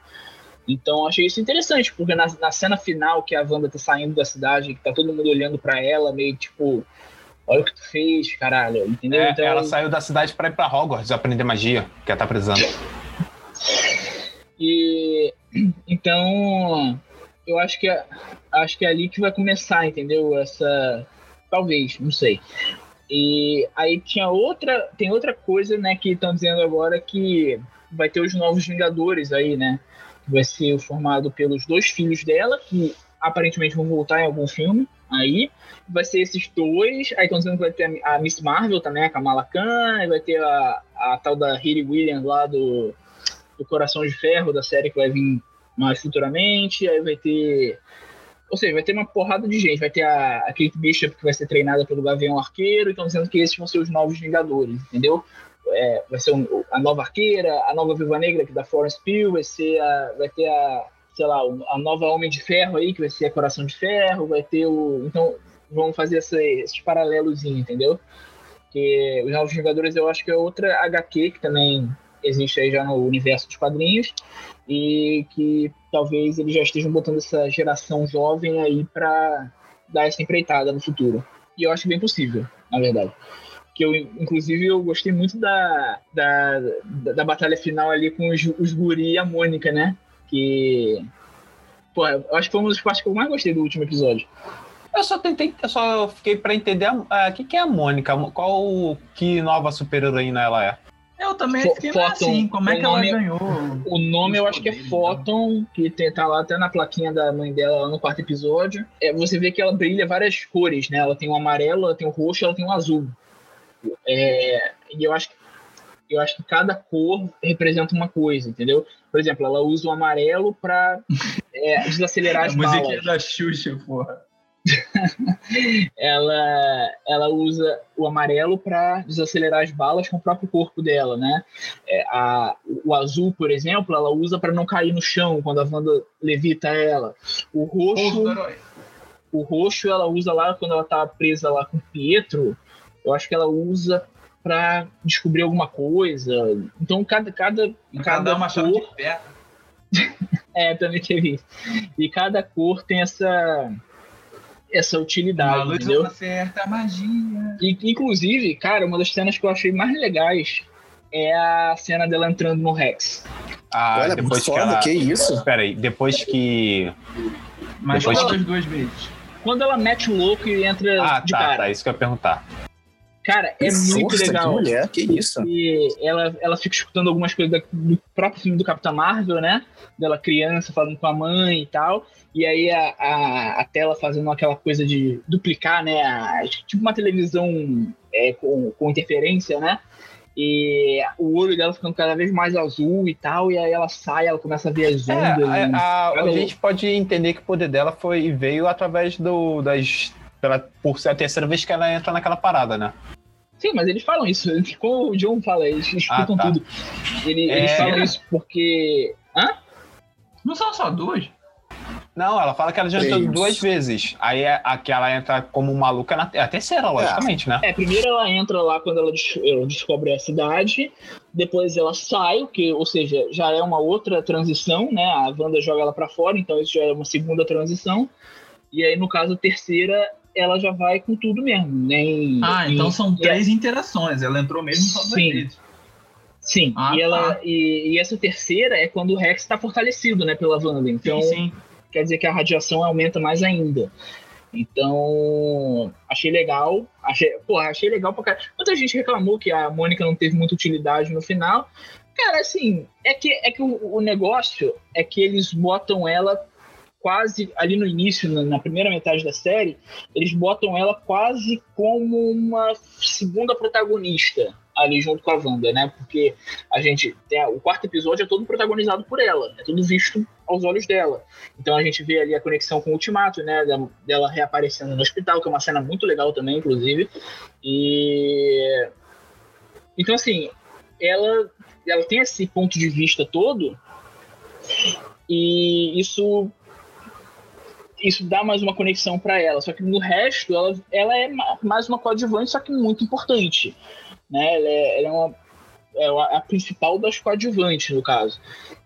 Então achei isso interessante, porque na, na cena final que a Wanda tá saindo da cidade, que tá todo mundo olhando para ela, meio tipo, olha o que tu fez, caralho, entendeu? É, então, Ela saiu da cidade pra ir pra Hogwarts aprender magia, que ela tá precisando. E então eu acho que acho que é ali que vai começar, entendeu? Essa talvez, não sei. E aí tinha outra, tem outra coisa, né, que estão dizendo agora que vai ter os novos Vingadores aí, né? Vai ser formado pelos dois filhos dela, que aparentemente vão voltar em algum filme aí. Vai ser esses dois. Aí estão dizendo que vai ter a Miss Marvel também, a Kamala Khan, vai ter a, a tal da Riri Williams lá do, do Coração de Ferro, da série que vai vir mais futuramente. Aí vai ter. Ou seja, vai ter uma porrada de gente. Vai ter a, a Kate Bishop, que vai ser treinada pelo Gavião Arqueiro. Então, dizendo que esses vão ser os novos Vingadores, entendeu? É, vai ser um- a nova Arqueira, a nova Viúva Negra, que é da Florence Pugh, vai ser a, vai ter a, sei lá, a nova Homem de Ferro aí, que vai ser a Coração de Ferro, vai ter o... Então, vão fazer essa, esses paralelos, entendeu? Que os Novos Vingadores eu acho que é outra HQ que também existe aí já no universo dos quadrinhos e que talvez eles já estejam botando essa geração jovem aí para dar essa empreitada no futuro. E eu acho bem possível, na verdade. Que eu, inclusive, eu gostei muito da, da, da, da batalha final ali com os, os guri e a Mônica, né? Que. Pô, eu acho que foi uma das partes que eu mais gostei do último episódio. Eu só tentei, eu só fiquei pra entender a que, que é a Mônica, qual que nova super-heroína ela é. Eu também fiquei Photon, assim, como é que ela nome- ganhou? O nome eu acho que é Poderes, Photon, que tem, tá lá até na plaquinha da mãe dela lá no quarto episódio. É, você vê que ela brilha várias cores, né? Ela tem o amarelo, ela tem o roxo, ela tem o azul. É, e eu acho que eu acho que cada cor representa uma coisa, entendeu? Por exemplo, ela usa o amarelo para desacelerar A as musiquinha balas. da Xuxa, porra. ela, ela usa o amarelo para desacelerar as balas com o próprio corpo dela, né? É, a, o azul, por exemplo, ela usa para não cair no chão quando a Wanda levita ela. O roxo, o roxo ela usa lá quando ela tá presa lá com o Pietro. Eu acho que ela usa para descobrir alguma coisa. Então cada cada cada uma cor de é também teve isso. E cada cor tem essa essa utilidade, luz entendeu? acerta a magia. E, inclusive, cara, uma das cenas que eu achei mais legais é a cena dela entrando no Rex. Ah, Olha, depois que ela. que isso? Pera aí, depois que. Mas Depois que- das duas vezes. Quando ela mete o louco e entra Ah, de tá, cara. tá, isso que eu ia perguntar. Cara, é muito Força, legal. Que mulher, que isso? E ela, ela fica escutando algumas coisas do próprio filme do Capitão Marvel, né? Dela criança falando com a mãe e tal. E aí a, a, a tela fazendo aquela coisa de duplicar, né? a- tipo uma televisão é, com, com interferência, né? E o olho dela ficando cada vez mais azul e tal. E aí ela sai, ela começa a ver as É, ondas. a, e- a- a Cada- gente pode entender que o poder dela foi veio através do das pela, por ser a terceira vez que ela entra naquela parada, né? Sim, mas eles falam isso. Como o John fala, eles explicam tá. tudo. Ele- É. Eles falam isso porque. Hã? Não são só duas? Não, ela fala que ela já entrou duas vezes. Aí a, a que ela entra como maluca na é a terceira, logicamente, né? É, primeiro ela entra lá quando ela, des- ela descobre a cidade, depois ela sai, que, ou seja, já é uma outra transição, né? A Wanda joga ela pra fora, então isso já é uma segunda transição. E aí, no caso, a terceira, ela já vai com tudo mesmo, nem. Ah, e- então são três interações. Ela entrou mesmo só duas Sim. vezes. Sim, Ah, e, ela, tá. e, e essa terceira é quando o Rex tá fortalecido, né, pela Wanda. Então, sim, sim. quer dizer que a radiação aumenta mais ainda. Então, achei legal. Achei, porra, achei legal pra caralho. Muita gente reclamou que a Mônica não teve muita utilidade no final. Cara, assim, é que, é que o, o negócio é que eles botam ela quase ali no início, na, primeira metade da série, eles botam ela quase como uma segunda protagonista ali junto com a Wanda, né? Porque a gente tem o quarto episódio é todo protagonizado por ela, é tudo visto aos olhos dela. Então a gente vê ali a conexão com o Ultimato, né? Dela reaparecendo no hospital, que é uma cena muito legal também, inclusive. E então assim, ela ela tem esse ponto de vista todo e isso isso dá mais uma conexão para ela. Só que no resto ela, ela é ma- mais uma coadjuvante, só que muito importante, né? Ela é, ela é uma é a principal das coadjuvantes, no caso.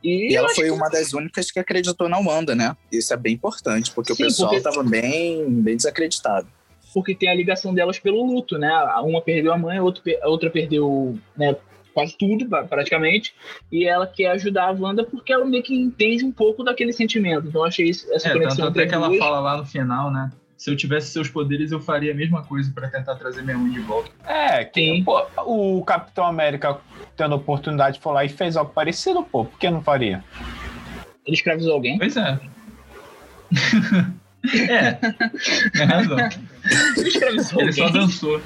E, E ela foi que- uma das únicas que acreditou na Wanda, né? Isso é bem importante, porque Sim, o pessoal porque- tava bem, bem desacreditado. porque tem a ligação delas pelo luto, né? Uma perdeu a mãe, a outra, a outra perdeu né, quase tudo, pra- praticamente, e ela quer ajudar a Wanda porque ela meio que entende um pouco daquele sentimento. Então eu achei isso- essa É, conexão tanto até que ela fala lá no final, né? Se eu tivesse seus poderes, eu faria a mesma coisa pra tentar trazer minha mãe de volta. É, que pô, o Capitão América tendo oportunidade foi lá e fez algo parecido, pô, por que não faria? Ele escravizou alguém. Pois é. é. Tem razão. Ele escravizou Ele só dançou.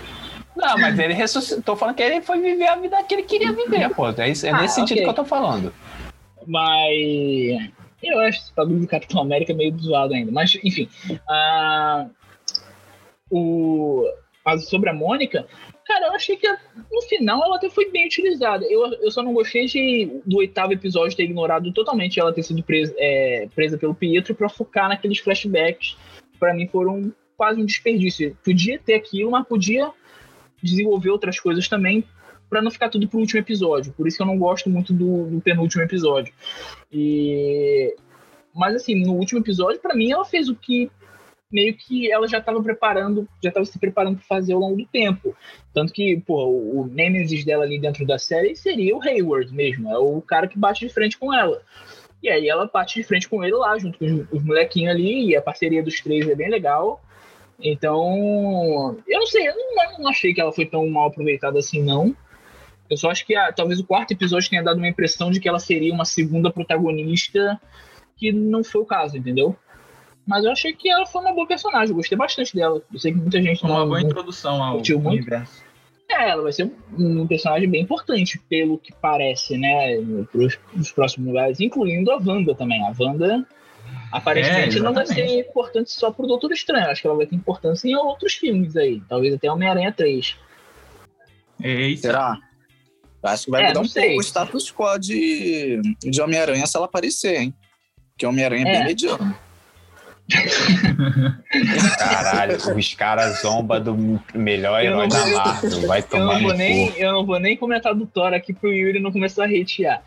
Não, mas ele ressuscitou falando que ele foi viver a vida que ele queria viver, pô. É, isso- é Ah, nesse sentido ok. que eu tô falando. Mas eu acho esse bagulho do Capitão América meio zoado ainda. Mas, enfim. ah, o, mas sobre a Mônica, cara, eu achei que no final ela até foi bem utilizada. Eu, eu só não gostei de, do oitavo episódio ter ignorado totalmente ela ter sido presa, é, presa pelo Pietro pra focar naqueles flashbacks. que Pra mim foram quase um desperdício. Podia ter aquilo, mas podia desenvolver outras coisas também Pra não ficar tudo pro último episódio. Por isso que eu não gosto muito do, do penúltimo episódio. E mas assim, no último episódio, pra mim ela fez o que meio que ela já estava preparando, já estava se preparando para fazer ao longo do tempo. Tanto que, pô, o, Nemesis dela ali dentro da série seria o Hayward mesmo, é o cara que bate de frente com ela. E aí ela bate de frente com ele lá, junto com os molequinhos ali, e a parceria dos três é bem legal. Então, eu não sei, eu não, não achei que ela foi tão mal aproveitada assim, não. Eu só acho que ah, talvez o quarto episódio tenha dado uma impressão de que ela seria uma segunda protagonista, que não foi o caso, entendeu? Mas eu achei que ela foi uma boa personagem, eu gostei bastante dela. Eu sei que muita gente Foi uma não, boa não introdução ao universo. é, ela vai ser um personagem bem importante, pelo que parece, né? Pros próximos lugares, incluindo a Wanda também. A Wanda aparentemente É, não vai ser importante só pro Doutor Estranho. Acho que ela vai ter importância em outros filmes aí. Talvez até Homem-Aranha 3. Eita. Será? Eu Acho que vai É, mudar um sei. pouco o status quo de, de Homem-Aranha se ela aparecer, hein? Porque Homem-Aranha é, É. bem mediano. Caralho, os caras zombam do melhor Eu herói não da vou- Marvel. Vai Eu tomar não, vou no nem, eu não vou nem comentar do Thor aqui pro Yuri não começar a hatear.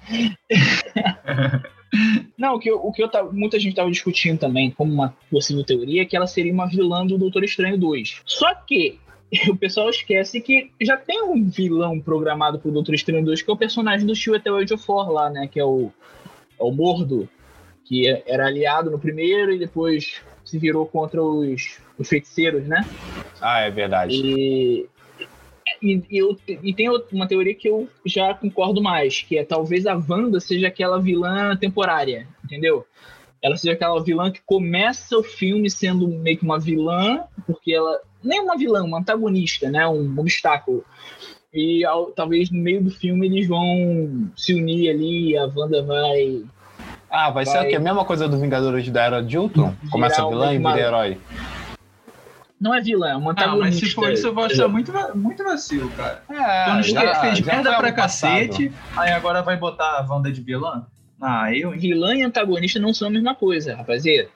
Não, o que, eu, o que eu tava, muita gente tava discutindo também, como uma possível teoria, é que ela seria uma vilã do Doutor Estranho 2. Só que o pessoal esquece que já tem um vilão programado pro Doutor Estranho 2, que é o personagem do Steel Etel Age of War lá, né? Que é o, é o Mordo, que é- era aliado no primeiro e depois se virou contra os, os feiticeiros, né? Ah, é verdade. E e, e, eu, e tem uma teoria que eu já concordo mais, que é talvez a Wanda seja aquela vilã temporária, entendeu? Ela seja aquela vilã que começa o filme sendo meio que uma vilã, porque ela. Nem uma vilã, uma antagonista, né? Um obstáculo. E ao, talvez no meio do filme eles vão se unir ali, a Wanda vai. Ah, vai, vai... ser? A mesma coisa do Vingadores da Era de Ultron? Começa vilã e vira herói. Não é vilã, é uma antagonista. Não, mas se for isso, eu vou achar muito, muito vacilo, cara. É, Tony Stark fez merda pra cacete, aí agora vai botar a Wanda de vilã? Ah, eu. Vilã e antagonista não são a mesma coisa, rapaziada.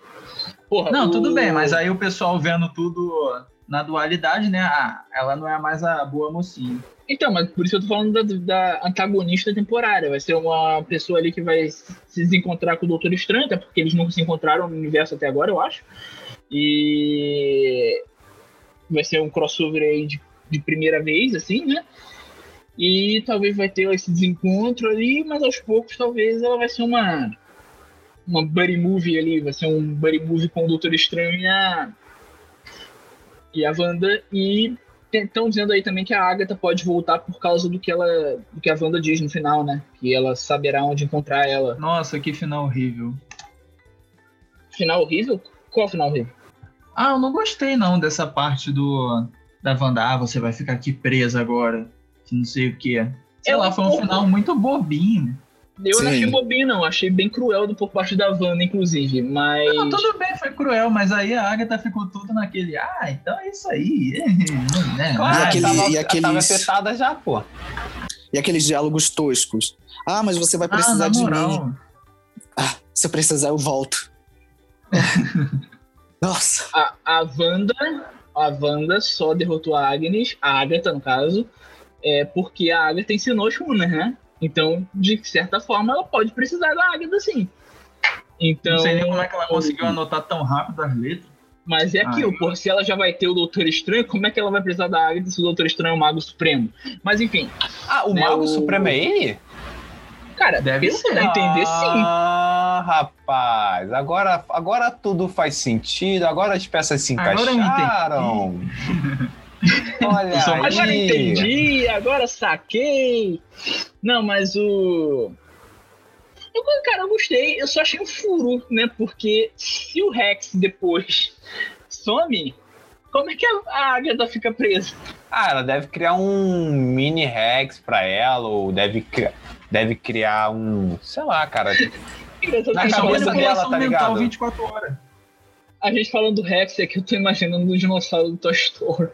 Porra, não, o... tudo bem, mas aí o pessoal vendo tudo na dualidade, né? Ah, ela não é mais a boa mocinha. Então, mas por isso eu tô falando da, da, antagonista temporária. Vai ser uma pessoa ali que vai se desencontrar com o Doutor Estranho, até porque eles nunca se encontraram no universo até agora, eu acho. E vai ser um crossover aí de, de primeira vez, assim, né? E talvez vai ter esse desencontro ali, mas aos poucos talvez ela vai ser uma uma buddy movie ali, vai ser um buddy movie com o Doutor Estranho e a e a Wanda e estão dizendo aí também que a Agatha pode voltar por causa do que ela do que a Wanda diz no final, né? Que ela saberá onde encontrar ela. Nossa, que final horrível. Final horrível? Qual final horrível? Ah, eu não gostei não dessa parte do da Wanda, ah, você vai ficar aqui presa agora, que não sei o que. Sei é lá, foi um final muito bobinho. Eu Sim. não achei bobinho, não. Achei bem cruel do por parte da Wanda, inclusive. Mas. Não, tudo bem, foi cruel, mas aí a Agatha ficou tudo naquele. Ah, então é isso aí. É, claro, e, aquele, tava, e aqueles... tava afetada já, pô. E aqueles diálogos toscos. Ah, mas você vai ah, precisar ah, de mim. Ah, se eu precisar, eu volto. Nossa. A, a Wanda, a Wanda só derrotou a Agnes, a Agatha, no caso, é porque a Agatha ensinou os Runners, né? Então, de certa forma, ela pode precisar da Agatha, sim. Então, Não sei nem como é que ela conseguiu anotar tão rápido as letras. Mas é aquilo, ah, pô, se ela já vai ter o Doutor Estranho, como é que ela vai precisar da Agatha se o Doutor Estranho é o Mago Supremo? Mas enfim. Ah, o né, Mago o... Supremo é ele? Cara, deve ser. entender, sim. Ah, rapaz, agora, agora tudo faz sentido, agora as peças se encaixaram. Olha aí. Agora entendi, agora saquei. Não, mas o. Eu, cara, eu gostei, eu só achei um furo, né? Porque se o Rex depois some, como é que a Agatha fica presa? Ah, ela deve criar um mini Rex pra ela, ou deve deve criar um, sei lá, cara. Na cabeça dela, tá ligado? 24 horas. A gente falando do Rex é que eu tô imaginando o dinossauro do Toy Story.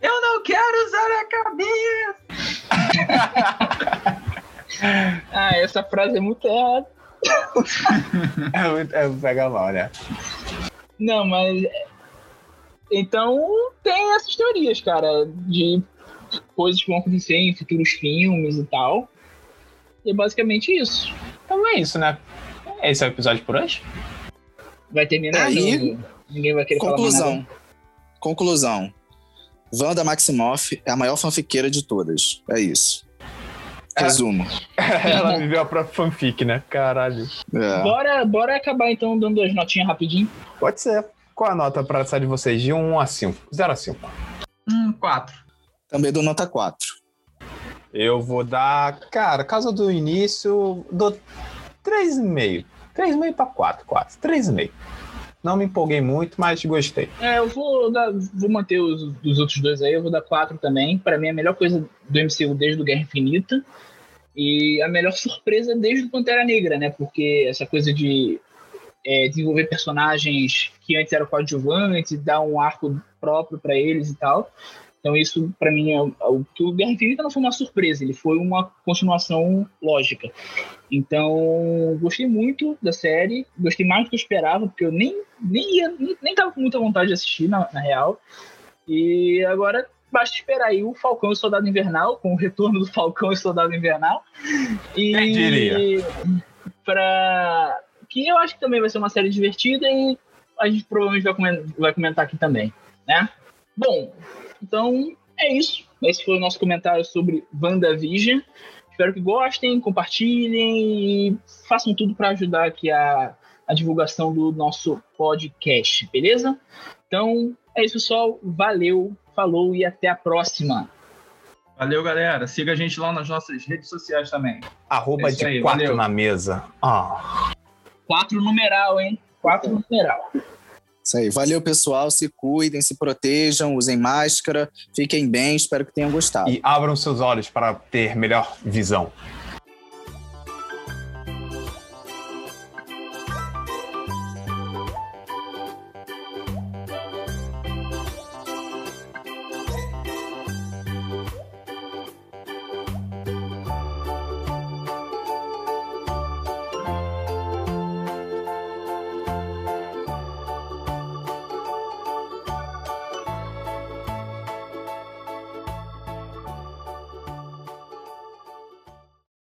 Eu não quero usar a cabeça! ah, essa frase é muito errada. é muito, é pega mal, né? Não, mas. Então, tem essas teorias, cara, de coisas que vão acontecer em futuros filmes e tal. E é basicamente isso. Então é isso, né? Esse é o episódio por hoje? Vai terminar aí. Ninguém vai querer Conclusão. falar nada. Conclusão. Wanda Maximoff é a maior fanfiqueira de todas. É isso. Resumo. Ela viveu a própria fanfic, né? Caralho. É. Bora, bora acabar então dando as notinhas rapidinho. Pode ser. Qual a nota pra sair de vocês? De 1 a 5. 0 a 5. Hum, 4. Também dou nota 4. Eu vou dar, cara, casa do início, dou 3,5. 3,5 para 4, 4. 3,5. Não me empolguei muito, mas gostei. É, eu vou dar, vou manter os, os outros dois aí, eu vou dar 4 também. Para mim, a melhor coisa do MCU desde o Guerra Infinita. E a melhor surpresa desde o Pantera Negra, né? Porque essa coisa de é, desenvolver personagens que antes eram coadjuvantes, dar um arco próprio para eles e tal. Então isso, para mim, é o que o Guerra Infinita não foi uma surpresa, ele foi uma continuação lógica. Então, gostei muito da série, gostei mais do que eu esperava, porque eu nem nem ia, nem tava com muita vontade de assistir na, na real. E agora basta esperar aí o Falcão e o Soldado Invernal, com o retorno do Falcão e o Soldado Invernal. E Quem diria? Pra... Que eu acho que também vai ser uma série divertida e a gente provavelmente vai comentar aqui também, né? Bom, então, é isso. Esse foi o nosso comentário sobre WandaVision. Espero que gostem, compartilhem e façam tudo para ajudar aqui a, a divulgação do nosso podcast, beleza? Então, é isso, pessoal. Valeu, falou e até a próxima. Valeu, galera. Siga a gente lá nas nossas redes sociais também. Arroba É de aí, quatro valeu. na mesa. Ah. Quatro numeral, hein? Quatro numeral. Isso aí. Valeu, pessoal. Se cuidem, se protejam, usem máscara, fiquem bem. Espero que tenham gostado. E abram seus olhos para ter melhor visão.